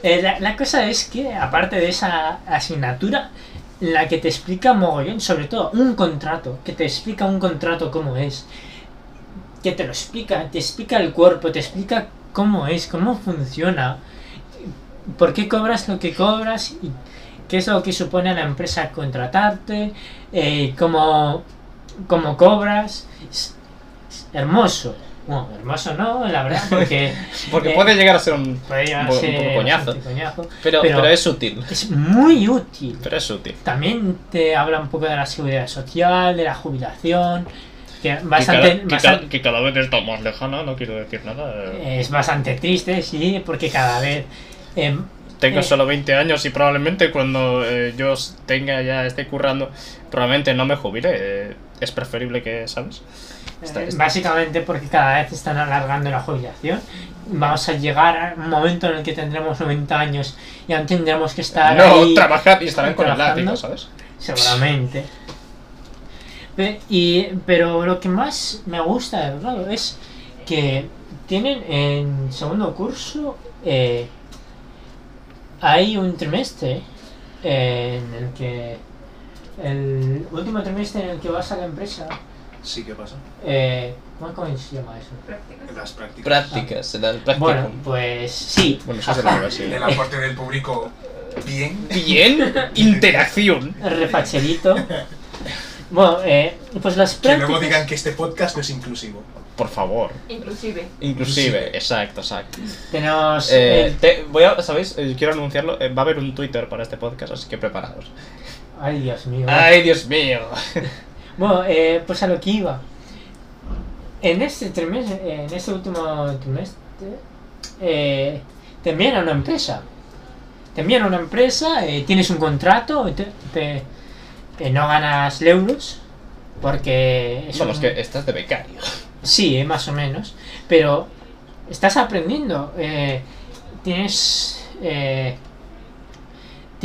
Eh, la, la cosa es que, aparte de esa asignatura, la que te explica mogollón, sobre todo un contrato, que te explica un contrato cómo es, que te lo explica, te explica el cuerpo, te explica cómo es, cómo funciona, por qué cobras lo que cobras y qué es lo que supone a la empresa contratarte, eh, cómo, cómo cobras. Es, hermoso. Bueno, hermoso no, la verdad, porque Porque Eh, puede llegar a ser un. llegar a poco coñazo. Pero, Pero- pero es útil. Es muy útil. Pero es útil. También te habla un poco de la seguridad social, de la jubilación, que bastante, que, cada, que bastante- cada- que cada vez está más lejana, no quiero decir nada. eh. es bastante triste, sí, porque cada vez em, Tengo eh, solo 20 años y probablemente cuando eh, yo tenga ya esté currando, probablemente no me jubile. eh, es preferible que, ¿sabes? Está- Eh, está- Básicamente porque cada vez están alargando la jubilación. Vamos a llegar a un momento en el que tendremos 90 años y aún tendremos que estar No, ahí trabajar y estarán con el látigo, ¿sabes? seguramente. Y, pero lo que más me gusta de verdad es que tienen en segundo curso eh, hay un trimestre eh, en el que el último trimestre en el que vas a la empresa Sí, ¿qué pasa? eh, ¿cómo, se llama eso? Prácticas. Las prácticas. Prácticas, práctico. Bueno, pues sí. Bueno, eso es de la Ajá. universidad. El aporte del público, bien. Bien, interacción. Refacherito. Bueno, eh, pues las Que luego prácticas... digan que este podcast no es inclusivo. Por favor. Inclusive. Inclusive, exacto, exacto. Tenemos Eh, el- te- voy a, ¿sabéis? Eh, quiero anunciarlo. eh, va a haber un Twitter para este podcast, así que preparados. Ay, Dios mío. Ay, Dios mío. Bueno, eh, pues a lo que iba. En este trimestre, en este último trimestre, eh, te envían a una empresa. Te envían a una empresa, eh, tienes un contrato, te, te- eh, no ganas euros, porque es Vamos, un- que estás de becario. Sí, eh, más o menos. Pero estás aprendiendo. eh, tienes. eh,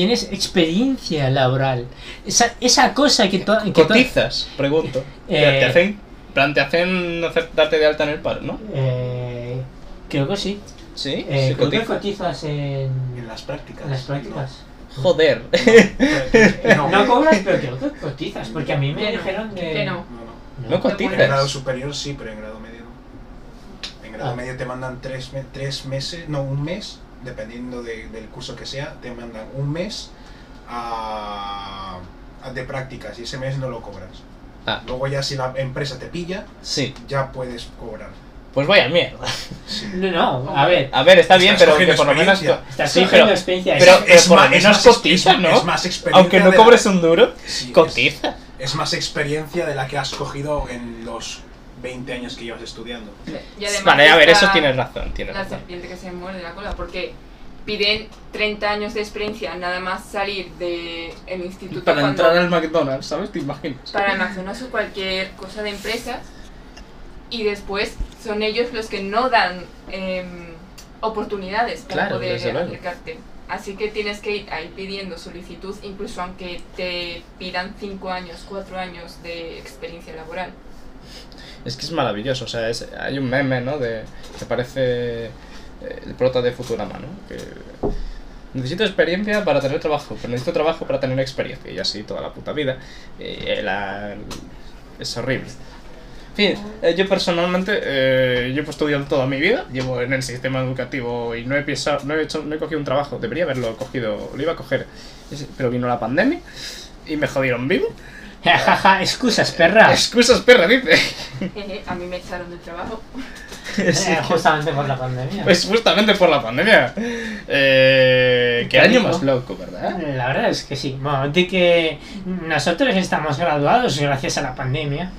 tienes experiencia laboral. Esa, esa cosa que, to- que to- ¿Cotizas? Pregunto. Eh, ¿Te hacen, en plan, te hacen hacer, darte de alta en el paro, no? eh, creo que sí. Sí, Eh, sí creo que cotizas. cotizas en, En las prácticas. en las prácticas. Joder. No, No cobras, pero creo que cotizas. Porque a mí me dijeron de. que no. No, no. No En cotizas. grado superior sí, pero en grado medio no. En grado Ah. medio te mandan tres, tres meses, no, un mes, dependiendo de- del curso que sea, te mandan un mes a, a de prácticas y ese mes no lo cobras. Ah. Luego ya si la empresa te pilla, Sí. ya puedes cobrar. Pues vaya mierda. No, no, a ver. A ver, está bien, pero que por lo menos. experiencia. Estás Sí, pero- experiencia. pero- Es- por lo ma- menos ex- cotiza, es- ¿no? Es más experiencia. Aunque no la- cobres un duro, Sí, es- cotiza. Es, más experiencia de la que has cogido en los 20 años que llevas estudiando. Y además Vale, a ver, eso tienes razón, tienes La razón. serpiente que se muerde la cola, porque piden 30 años de experiencia nada más salir del el instituto Para cuando- entrar al McDonald's, ¿sabes? ¿Te imaginas? para el McDonald's o cualquier cosa de empresas y después son ellos los que no dan em, oportunidades para Claro, poder aplicarte. Así que tienes que ir ahí pidiendo solicitud, incluso aunque te pidan 5 años, 4 años de experiencia laboral. Es que es maravilloso, o sea, es- hay un meme, ¿no? De, que parece eh, el prota de Futurama, ¿no? Necesito experiencia para tener trabajo, pero necesito trabajo para tener experiencia, y así toda la puta vida. La- es horrible. En fin, eh, yo personalmente, eh, yo he estudiado toda mi vida, llevo en el sistema educativo y no he, pisado, no, he hecho, no he cogido un trabajo, debería haberlo cogido, lo iba a coger, pero vino la pandemia y me jodieron vivo. Jajaja, excusas, perra. Excusas, perra, dice. Jeje, A mí me echaron del trabajo. Sí, Eh, justamente por la pandemia. Pues justamente por la pandemia. Eh, qué año más loco, ¿verdad? La verdad es que sí. Bueno, de que nosotros estamos graduados gracias a la pandemia.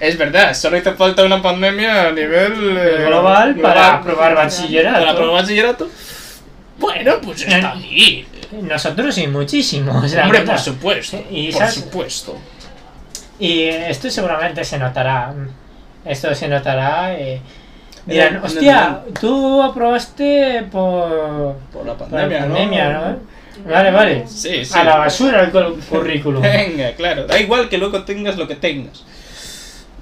Es verdad, solo hizo falta una pandemia a nivel eh, global para aprobar bachillerato. Para aprobar bachillerato. Bueno, pues está ahí. Nosotros y muchísimos. la Hombre, verdad. por supuesto. Y por sabes- supuesto. Y esto seguramente se notará. Esto se notará. eh, dirán, hostia, tú aprobaste por, Por la por pandemia, la ¿no? pandemia, ¿no? Vale, vale. Sí, sí. A la basura el cul- currículum. Venga, claro. Da igual que luego tengas lo que tengas.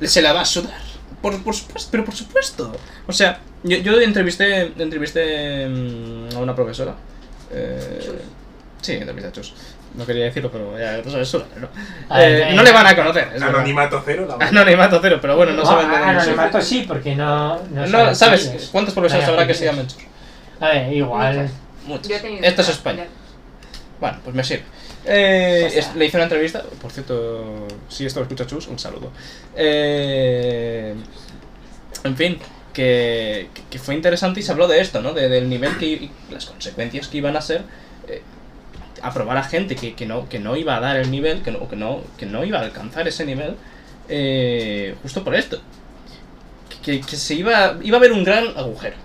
Se la va a sudar. Por, por supuesto, pero por supuesto. O sea, yo, yo entrevisté, entrevisté mm, a una profesora. Eh, sí, a Chus. No quería decirlo, pero ya lo sabes sola, ¿no? Eh, eh, no le van a conocer. Anonimato cero, la verdad. Anonimato cero, pero bueno, no Ah, saben de dónde soy. anonimato sí, porque no. No, No, ¿sabes cuántos profesores habrá que se llamen Chus? A ver, igual. Muchos. Esto es España. Bueno, pues me sirve. Eh, le hice una entrevista, por cierto, si esto lo escucha Chus, un saludo. Eh, en fin, que, que fue interesante y se habló de esto, ¿no? De- del nivel que y las consecuencias que iban a ser eh, aprobar a gente que, que no, que no iba a dar el nivel, que no, que no, que no iba a alcanzar ese nivel, eh, justo por esto. Que, que se iba, iba a haber un gran agujero.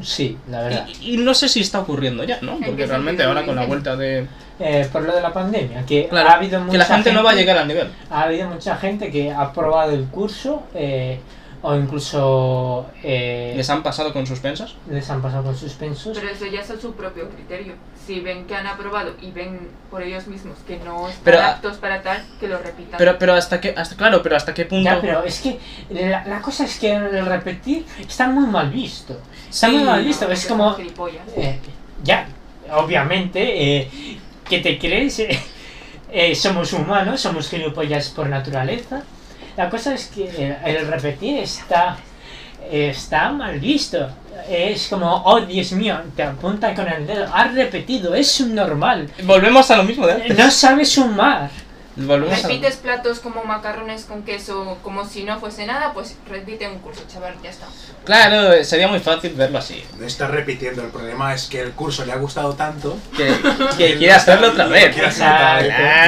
Sí, la verdad. Y, y no sé si está ocurriendo ya, ¿no? ¿En Porque realmente ahora con la vuelta de... eh, por lo de la pandemia, que Claro, ha habido mucha que la gente, no va a llegar al nivel. Ha habido mucha gente que ha probado el curso eh, o incluso eh, Les han pasado con suspensas. les han pasado con suspensos. Pero eso ya es a su propio criterio. Si ven que han aprobado y ven por ellos mismos que no están Pero, ah, aptos para tal, que lo repitan. Pero, pero hasta qué, hasta, claro, pero hasta qué punto. Ya, pero es que la, la cosa es que el repetir está muy mal visto. Está Sí, muy mal visto. Es como. gilipollas. eh, ya, obviamente, eh, que te crees. eh, eh, somos humanos, somos gilipollas por naturaleza. La cosa es que el, el repetir está. Está mal visto. Es como, oh Dios mío, te apunta con el dedo. Has repetido, es normal. Volvemos a lo mismo de antes. No sabes sumar. Volvemos a lo Repites platos como macarrones con queso como si no fuese nada, pues repite un curso, chaval, ya está. Claro, sería muy fácil verlo así. No está repitiendo, el problema es que el curso le ha gustado tanto Que, que quiere hacerlo otra vez. Claro.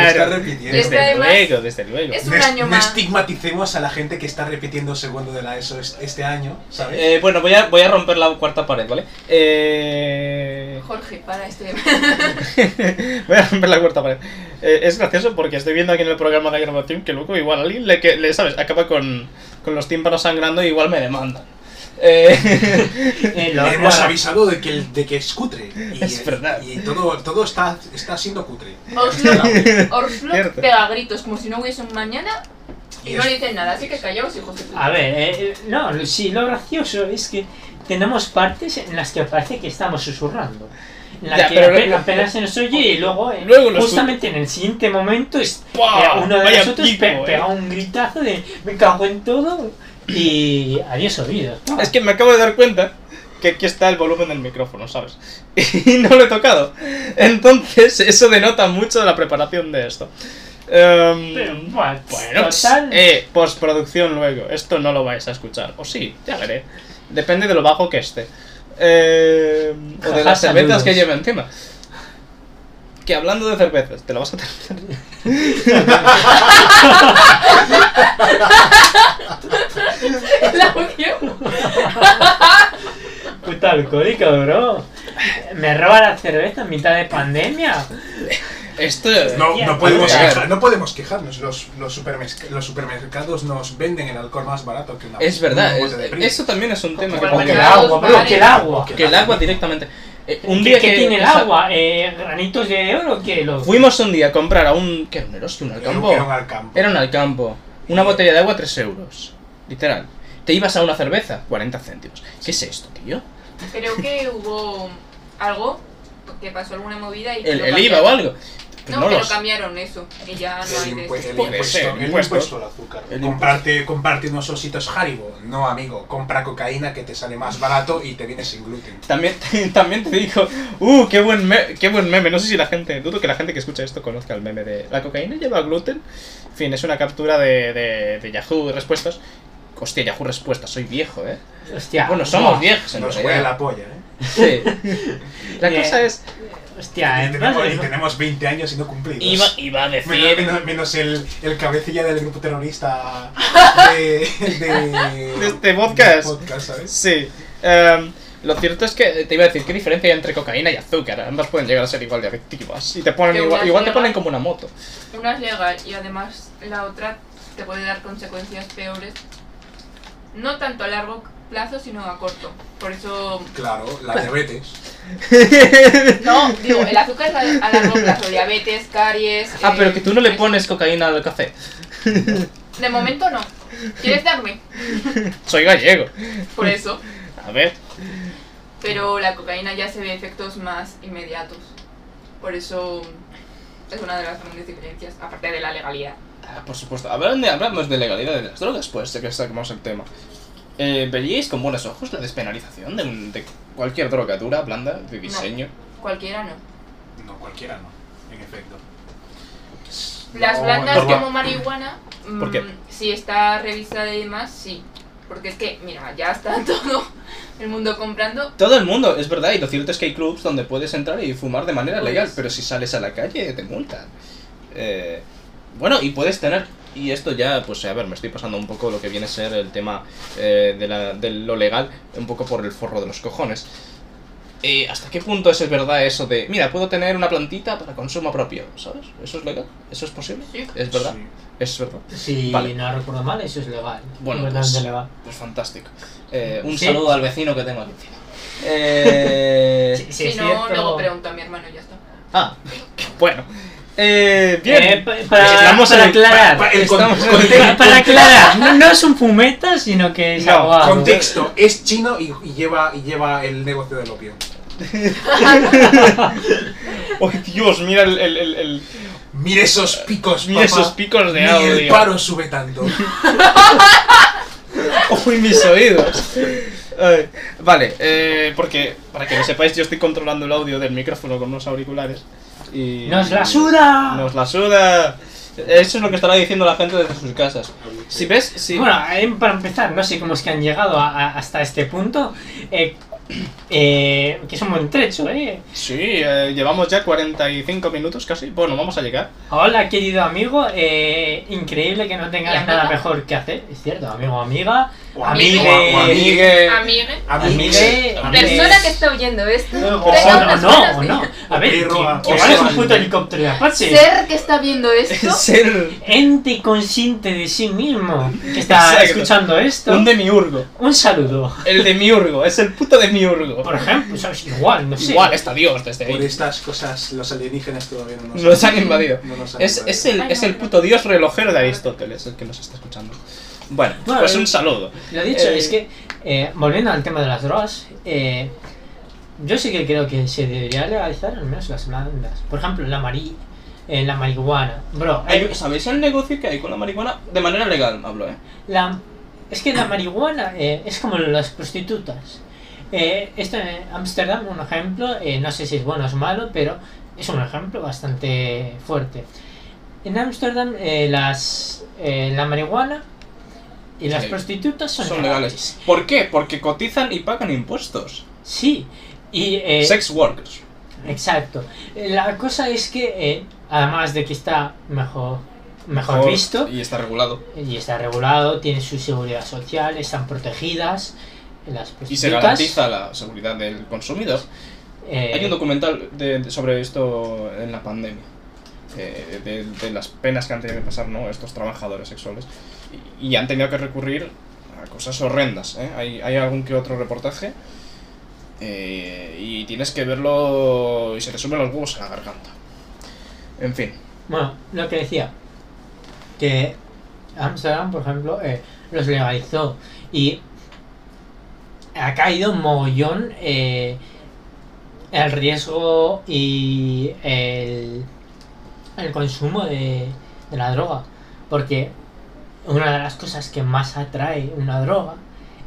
Está repitiendo. Desde además- luego, desde luego. es- No, un es- año no más. estigmaticemos a la gente que está repitiendo segundo de la ESO es- este año, ¿sabes? Eh, bueno, voy a, voy a romper la cuarta pared, ¿vale? Eh... Jorge, para este. voy a romper la cuarta pared. Eh, es gracioso porque estoy viendo aquí en el programa de grabación que luego igual alguien le, que, le ¿sabes? Acaba con, con los tímpanos sangrando y igual me demandan. Eh, Eh, lo- Le hemos lo- avisado de que, de que es cutre. Y, Es verdad. Y todo, todo está, está siendo cutre. Oslo, Oslo Cierto. pega gritos como si no hubiese un mañana y Y no le dicen nada, así que callaos, hijos de puta. A ver, eh, eh, no, sí, lo gracioso es que tenemos partes en las que parece que estamos susurrando. En la Ya, que pero ape- luego- apenas se nos oye y luego, eh, Luego justamente en el siguiente momento es, eh, uno de nosotros pico, pe- eh. pega un gritazo de me cago en todo y adiós oídos. es que me acabo de dar cuenta que aquí está el volumen del micrófono, ¿sabes? Y no lo he tocado. Entonces, eso denota mucho la preparación de esto. Em, Pero, Bueno, total, eh, postproducción luego. Esto no lo vais a escuchar. O sí, ya veré. Depende de lo bajo que esté. Eh, o de las cervezas que lleve encima. Que hablando de cervezas, te lo vas a terminar. El audio. puta alcohólico, bro. Me roba la cerveza en mitad de pandemia. Esto. No, no, podemos quejar- no podemos quejarnos. Los, los, supermerc- los supermercados nos venden el alcohol más barato que una Es verdad, es- de eso también es un tema que. Que el agua, bro, que el agua. Que el agua directamente. Eh, un ¿Qué- día ¿Qué que. tiene el agua? Eh, ¿Granitos de oro? que lo... Fuimos un día a comprar a un. ¿Qué era un Eroski? ¿Un Alcampo? era un Alcampo. Era un Alcampo. Una botella de agua, 3 euros. Literal. Te ibas a una cerveza, 40 céntimos. ¿Qué es esto, tío? Creo que hubo algo, que pasó alguna movida y ¿El, el IVA o algo? Pues No, no que lo cambiaron eso, y ya no hay El, de impue- eso. el impuesto, ser, el impuesto. impuesto al azúcar. El comprarte, comprarte unos ositos Haribo. No, amigo. Compra cocaína que te sale más barato y te viene sin gluten. También, también te digo, uh, qué buen, me- qué buen meme. No sé si la gente, dudo que la gente que escucha esto conozca el meme de la cocaína lleva gluten. En fin, es una captura de, de, de Yahoo Respuestas. Hostia, Yahoo Respuestas, soy viejo, eh. Hostia, bueno, somos buah, viejos en Nos realidad. huele la polla, ¿eh? Sí. La Bien. cosa es, Hostia, Y en tenemos, y tenemos 20 años y no cumplidos. iba, iba a Menos, decir... menos- menos el, el cabecilla del grupo terrorista de, de, De este podcast. del podcast, ¿sabes? Sí. Em, lo cierto es que te iba a decir, ¿qué diferencia hay entre cocaína y azúcar? Ambas pueden llegar a ser igual de adictivas. Y te ponen igual, una igual te lleva- ponen como una moto. Una es legal y además la otra te puede dar consecuencias peores. No tanto a largo plazo, sino a corto. Por eso... Claro, la diabetes. No, digo, el azúcar es a, a largo plazo. Diabetes, caries... Ah, eh, pero que tú no le pones cocaína al café. De momento no. ¿Quieres darme? Soy gallego. Por eso. A ver. Pero la cocaína ya se ve efectos más inmediatos. Por eso es una de las grandes diferencias, aparte de la legalidad. Ah, por supuesto. Hablando de, hablamos de legalidad de las drogas, pues, ya que sacamos el tema. Eh, ¿Veríais con buenos ojos la despenalización de, un- de cualquier droga dura, blanda, de diseño? Cualquiera no. No, cualquiera no, en efecto. Las No, blandas como marihuana, ¿Por qué? mm, si está revisada y demás, sí. Porque es que, mira, ya está todo el mundo comprando. Todo el mundo, es verdad, y lo cierto es que hay clubs donde puedes entrar y fumar de manera Pues- legal, pero si sales a la calle te multan. Eh, bueno, y puedes tener, y esto ya, pues a ver, me estoy pasando un poco lo que viene a ser el tema eh, de, la, de lo legal, un poco por el forro de los cojones. eh, ¿hasta qué punto es verdad eso de, mira, puedo tener una plantita para consumo propio? ¿Sabes? ¿Eso es legal? ¿Eso es posible? Sí. ¿Es verdad? Sí. Es verdad. Si Vale. no recuerdo mal, eso es legal. Bueno, completamente pues- legal. Pues fantástico. Eh, un Sí. saludo al vecino que tengo aquí encima. Eh... Sí, sí, si es no, cierto. luego pregunto a mi hermano y ya está. Ah, bueno. Eh, bien. Eh, pa- para, Estamos para aclarar. Pa- el Estamos con- en- para, para aclarar, no, no es un fumeta, sino que es No, abogado. Contexto, es chino y, y lleva, y lleva el negocio del opio. ¡Oh, Dios! Mira el, el, el, el- Mira esos picos, Mira papá. esos picos de Ni audio. el paro sube tanto. ¡Uy, mis oídos! Ay, vale, eh, porque para que lo sepáis, yo estoy controlando el audio del micrófono con unos auriculares. Y, ¡Nos la suda! ¡Nos la suda! Eso es lo que estará diciendo la gente desde sus casas. Si ves, si. Bueno, eh, para empezar, no sé cómo es que han llegado a- a- hasta este punto. eh, eh, que es un buen trecho, ¿eh? Sí, eh, llevamos ya 45 minutos casi. Bueno, vamos a llegar. Hola, querido amigo. eh, increíble que no ¿Y tengas nada mejor que hacer. Es cierto, amigo o amiga. O Amigue. amigo, o amigue. Amigue. Amigue. Persona que está oyendo esto. O, no, ganas o de- no. A ver, igual es un puto helicóptero de Apache. Ser que está viendo esto. Ser Ente consciente de sí mismo que está escuchando esto. un demiurgo. Un saludo. El demiurgo, es el puto demiurgo. Por ejemplo, ¿sabes? Igual, no sé. Igual está Dios desde Por ahí. estas cosas, los alienígenas todavía no nos, Nos han invadido. no nos han Es, invadido. es, el, es el puto dios relojero de Aristóteles el que nos está escuchando. Bueno, Bueno, pues eh, un saludo. Lo dicho, Eh, es que, eh, volviendo al tema de las drogas, eh, yo sí que creo que se debería legalizar al menos las blandas. Por ejemplo, la, mari la marihuana. Bro, hay- ¿Sabéis el negocio que hay con la marihuana? De manera legal, hablo, eh. la, es que la marihuana es como las prostitutas. Esto en Ámsterdam, un ejemplo, no sé si es bueno o es malo, pero es un ejemplo bastante fuerte. En Ámsterdam, eh, las la marihuana y las Sí. prostitutas son, Son legales. legales. ¿Por qué? Porque cotizan y pagan impuestos. Sí, y eh, Sex workers. exacto. Eh, La cosa es que, eh, además de que está mejor, mejor visto Y está regulado. y está regulado, tiene su seguridad social, están protegidas las Y se prostitutas. garantiza la seguridad del consumidor. eh, Hay un documental de- de- sobre esto en la pandemia. eh, de, de las penas que han tenido que pasar ¿no? estos trabajadores sexuales. Y, han tenido que recurrir a cosas horrendas. ¿eh? Hay, hay algún que otro reportaje. eh, y tienes que verlo y se te los huevos a la garganta. En fin. Bueno, lo que decía, que Amsterdam, por ejemplo, eh, los legalizó y ha caído mogollón eh, el riesgo y el, el consumo de, de la droga. Porque una de las cosas que más atrae una droga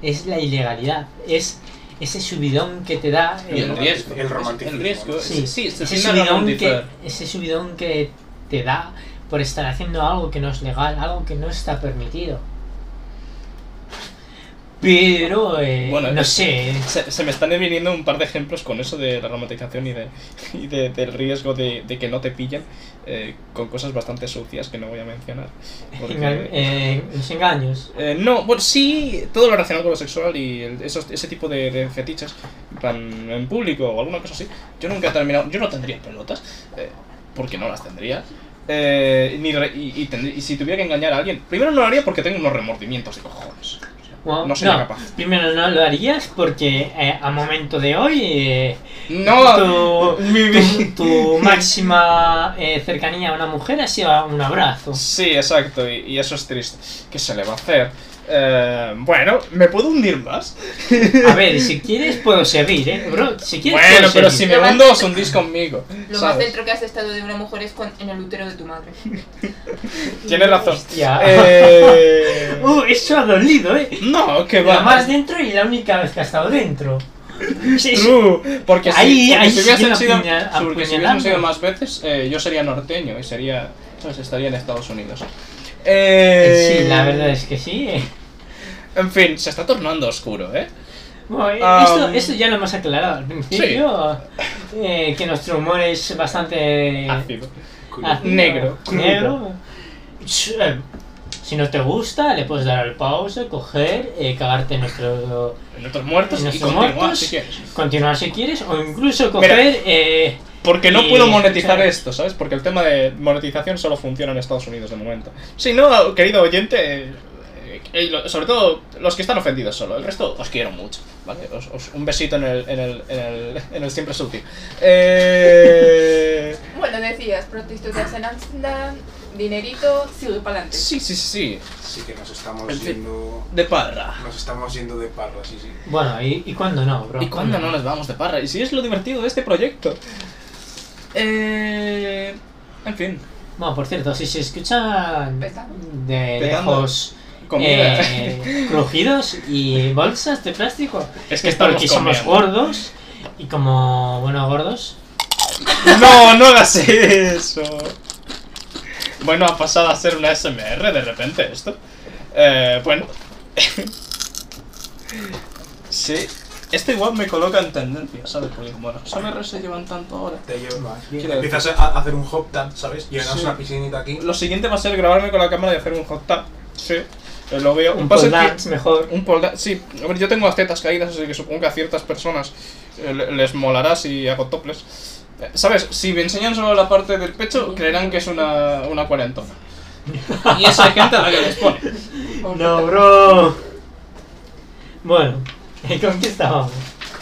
es la ilegalidad, es ese subidón que te da Y el el- riesgo. el romanticismo. El riesgo. Sí, sí, se ese subidón, que, ese subidón que te da por estar haciendo algo que no es legal, algo que no está permitido. Pero, eh, Bueno, no sé. Se, se me están viniendo un par de ejemplos con eso de la romantización y, de, y de- del riesgo de, de que no te pillen eh, con cosas bastante sucias que no voy a mencionar. porque- enga- eh, los engaños. Eh, no, bueno, sí, todo lo relacionado con lo sexual y el- esos, ese tipo de, fetiches en, en público o alguna cosa así. Yo nunca he terminado, yo no tendría pelotas, eh, porque no las tendría. Eh, ni re- y, y tendrí- y si tuviera que engañar a alguien, primero no lo haría porque tengo unos remordimientos de cojones. No sería capaz. Primero no lo harías porque eh, a momento de hoy eh, No, tu, mi- tu- tu máxima eh, cercanía a una mujer ha sido un abrazo. Sí, exacto, y, y eso es triste. ¿Qué se le va a hacer? Eh, bueno, ¿me puedo hundir más? A ver, si quieres puedo seguir, ¿eh? Bro, si quieres Bueno, puedo pero si me hundo os hundís conmigo. Lo más ¿sabes? dentro que has estado de una mujer es con- en el útero de tu madre. Tienes razón. Hostia. Eh, Uh, eso ha dolido, ¿eh? no, que La va. más dentro y la única vez que ha estado dentro. Sí, sí. True, porque si, Ahí- porque ahí si hubiesen sido, apuñal- si hubiesen sido más veces, eh, yo sería norteño y sería, ¿sabes? Estaría en Estados Unidos. Eh, Sí, la verdad es que sí. En fin, se está tornando oscuro, ¿eh? Bueno, eh, Um, esto, esto ya lo hemos aclarado al principio. eh, que nuestro humor es bastante Ácido. ácido, Negro. Negro. Eh, Si no te gusta, le puedes dar al pause, coger, eh, cagarte en nuestro. En nuestros muertos En y nuestros continuar si quieres. continuar si quieres, o incluso coger. eh, Porque no Y- puedo monetizar sea- esto, ¿sabes? Porque el tema de monetización solo funciona en Estados Unidos de momento. Si no, querido oyente, eh, eh, sobre todo los que están ofendidos solo, el resto os quiero mucho, ¿vale? Os- os- un besito en el, en el, en el, en el siempre sutil. Eh... Bueno, decías, prostitutas en Amsterdam, dinerito, sigue para adelante. Sí, sí, sí, sí. Sí que nos estamos En fin. yendo. De parra. Nos estamos yendo de parra, sí, sí. bueno, ¿y, y cuándo no, bro? ¿Y cuándo no nos vamos de parra? Y si es lo divertido de este proyecto. Eh... En fin. Bueno, por cierto, si se escuchan de Petando. lejos eh, crujidos y bolsas de plástico, es que es porque estamos somos comiendo. gordos y como, bueno, gordos, No, no hagas eso. Bueno, ha pasado a ser una SMR de repente esto. Eh, bueno. sí. Esto igual me coloca en tendencia, ¿sabes? Porque como las SMR se llevan tanto ahora. Te llevas. Empiezas a hacer un hop tap, ¿sabes? Y llenas Sí. una piscinita aquí. Lo siguiente va a ser grabarme con la cámara y hacer un hot tap. Sí. eh, Lo veo. un Pasa pole dance mejor. Un pole dance, sí. A ver, yo tengo las tetas caídas, así que supongo que a ciertas personas eh, le- les molará si hago toples. Eh, ¿Sabes? Si me enseñan solo la parte del pecho, creerán que es una, una cuarentona. Y esa gente a la que les pone. No, bro. Bueno, ¿con qué estábamos?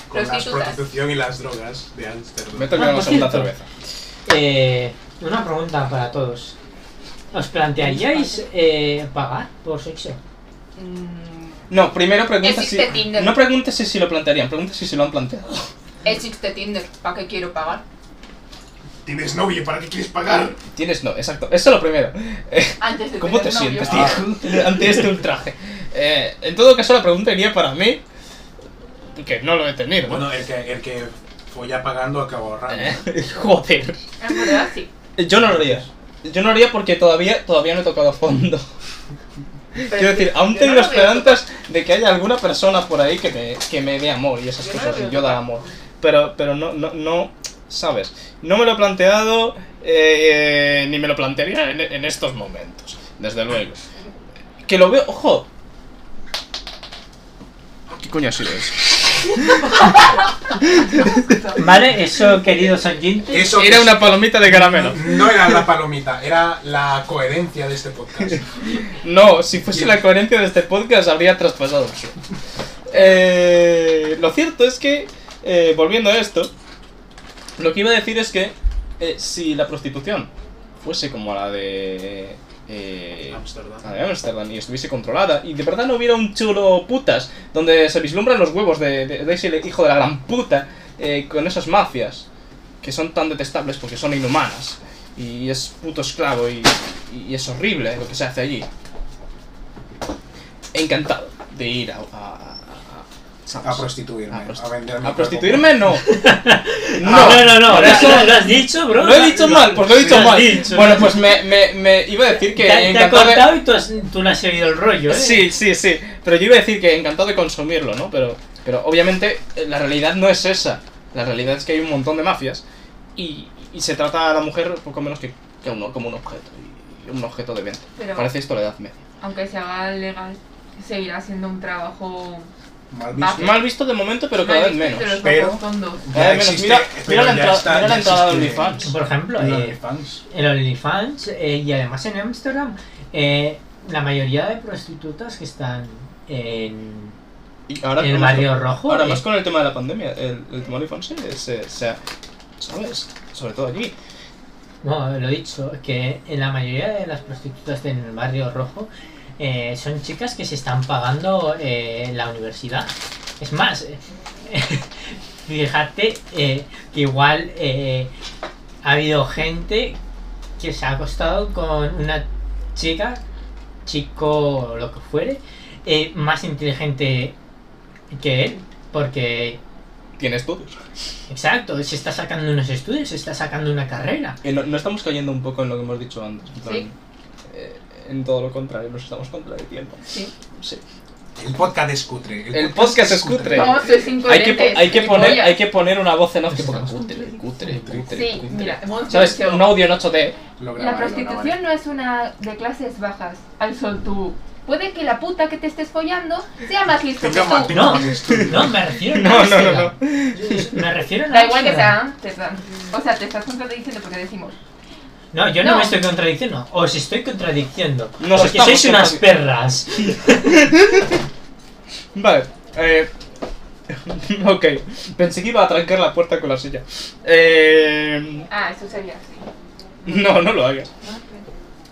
Con la Prostitutas. prostitución y las drogas de Amsterdam. Me terminado Ah, la por segunda cerveza. Eh, una pregunta para todos. ¿Os plantearíais eh, pagar por sexo? Mm, No, primero pregunta si. Existe Tinder. No preguntes si, si lo plantearían, pregunta si se lo han planteado. existe Tinder, ¿para qué quiero pagar? ¿Tienes novia? ¿Para qué quieres pagar? Tienes no, exacto. Eso es lo primero. Eh, Antes de ¿Cómo te tener novio. sientes, tío? Ante este ultraje. Eh, en todo caso, la pregunta iría para mí. Que no lo he tenido. ¿no? Bueno, el que, el que folla pagando acaba ahorrando. Eh, joder. En verdad sí. Yo no lo haría. Yo no lo haría porque todavía, todavía no he tocado a fondo. Pero Quiero decir, aún tengo no esperanzas de que haya alguna persona por ahí que me, que me dé amor y esas Yo no cosas, y yo dar tocar. amor. Pero, pero no, no, no, ¿sabes? No me lo he planteado, eh, ni me lo plantearía en, en estos momentos, desde luego. Que lo veo, ojo. ¿Qué coño ha sido eso? Vale, eso, queridos oyentes. Eso Era una palomita de caramelo. No era la palomita, era la coherencia de este podcast. No, si fuese la coherencia de este podcast habría traspasado el suelo. Eh, lo cierto es que, eh, volviendo a esto, lo que iba a decir es que eh, si la prostitución fuese como la de... eh, Amsterdam. la de Amsterdam y estuviese controlada y de verdad no hubiera un chulo putas donde se vislumbran los huevos de, de, de ese hijo de la gran puta eh, con esas mafias que son tan detestables porque son inhumanas y es puto esclavo y, y es horrible lo que se hace allí. Encantado de ir a... a, a- prostituirme, A a, prosti- vender mi a prostituirme no. No, no, no, no, por lo- eso- lo, has dicho, bro. Lo he dicho mal, pues lo he dicho Lo mal. dicho. Bueno, pues me, me, me iba a decir que te, te ha encantado de- cortado y tú, has, tú le has seguido el rollo, ¿eh? Sí, sí, sí. Pero yo iba a decir que encantado de consumirlo, ¿no? Pero, pero obviamente eh, la realidad no es esa. La realidad es que hay un montón de mafias y, y se trata a la mujer poco menos que, uno, como un objeto. Y un objeto de venta. Pero- Parece esto la edad media. Aunque se haga legal, seguirá siendo un trabajo Mal visto. Mal visto de momento, pero cada vez menos. Pero- existe- Mira, pero mira la entrada, está- mira la ya entrada de OnlyFans. Por ejemplo, El eh, OnlyFans. el OnlyFans eh, y además en Amsterdam, eh, la mayoría de prostitutas que están en, Y ahora, en el con- barrio rojo. ahora eh, más con el tema de la pandemia, el, el tema OnlyFans se, se, se- ¿Sabes? Sobre todo allí. No, lo he dicho, que en la mayoría de las prostitutas en el barrio rojo eh, son chicas que se están pagando eh, la universidad. Es más, eh, fíjate eh, que igual eh, ha habido gente que se ha acostado con una chica, chico o lo que fuere, eh, más inteligente que él, porque, Tiene estudios. exacto, se está sacando unos estudios, se está sacando una carrera. No, no estamos cayendo un poco en lo que hemos dicho antes. Sí. En todo lo contrario, nos estamos contradiciendo. Sí. Sí. El podcast es cutre. El podcast es cutre. No, Hay que, hay, que poner, hay que poner una voz en off que ponga cutre, cutre, cutre. Sí, cutre. mira, ¿Sabes? Un audio en 8D. Lo La prostitución no es una de clases bajas. Al sol tú. Puede que la puta que te estés follando sea más listo que tú. No, no, me refiero a No, no, no. Me refiero a Da igual que sea, te O sea, te estás contradiciendo porque decimos. No, yo no, No. me estoy contradiciendo. Os estoy contradiciendo. Nos porque sois unas perras. Vale. Eh... ok. Pensé que iba a trancar la puerta con la silla. Eh... Ah, eso sería así. No, no lo hagas.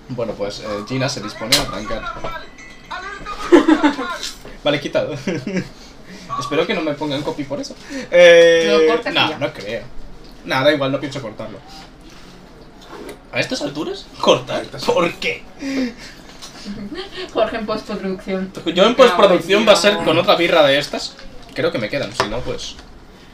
Bueno, pues eh, Gina se dispone a trancar. Vale, quitado. Espero que no me pongan copy por eso. Eh, Lo cortas y no, no creo. Nada, da igual, no pienso cortarlo. ¿A estas alturas? ¿Cortar? A ¿Por qué? Jorge en postproducción. Yo en postproducción va a ser Dios. con otra birra de estas. Creo que me quedan, si no, pues.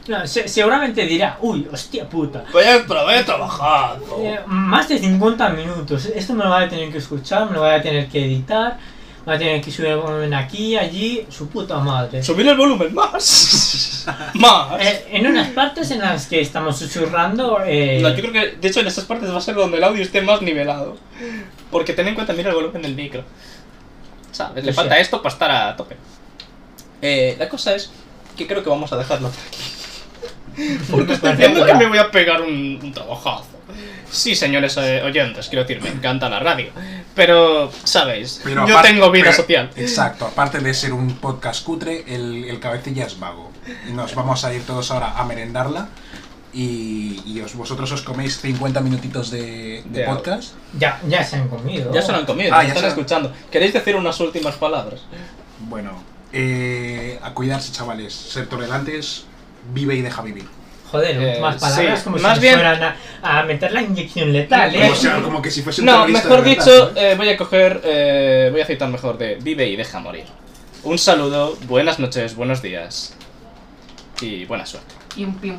No, se- seguramente dirá, uy, hostia puta. Vaya, pero vaya trabajado. Eh, más de 50 minutos. Esto me lo voy a tener que escuchar, me lo voy a tener que editar. Voy a tener que subir el volumen aquí, allí, su puta madre. Subir el volumen más. más. Eh, en unas partes en las que estamos susurrando. Eh, No, yo creo que, de hecho, en estas partes va a ser donde el audio esté más nivelado. Porque ten en cuenta, mira el volumen del micro. ¿Sabes? Le O falta sea- esto para estar a tope. Eh, la cosa es que creo que vamos a dejarlo aquí. Porque estoy viendo que me voy a pegar un, un trabajazo. Sí, señores eh, oyentes, quiero decir, me encanta la radio. Pero, ¿sabéis? Pero Yo aparte- tengo vida pero- social. Exacto, aparte de ser un podcast cutre, el, el cabecilla es vago. Y nos vamos a ir todos ahora a merendarla. Y, y os- vosotros os coméis 50 minutitos de, de De algo. podcast. Ya, ya se han comido. Ya se lo han comido, Ah, ya están se escuchando. ¿Queréis decir unas últimas palabras? Bueno, eh, a cuidarse, chavales. Ser tolerantes, vive y deja vivir. Joder, Eh, más palabras sí, como más si bien- fueran a, a meter la inyección letal, ¿eh? Como, sea- como que si fuese un No, mejor de dicho, eh, voy a coger, eh, voy a citar mejor de vive y deja morir. Un saludo, buenas noches, buenos días y buena suerte. Pium, pium.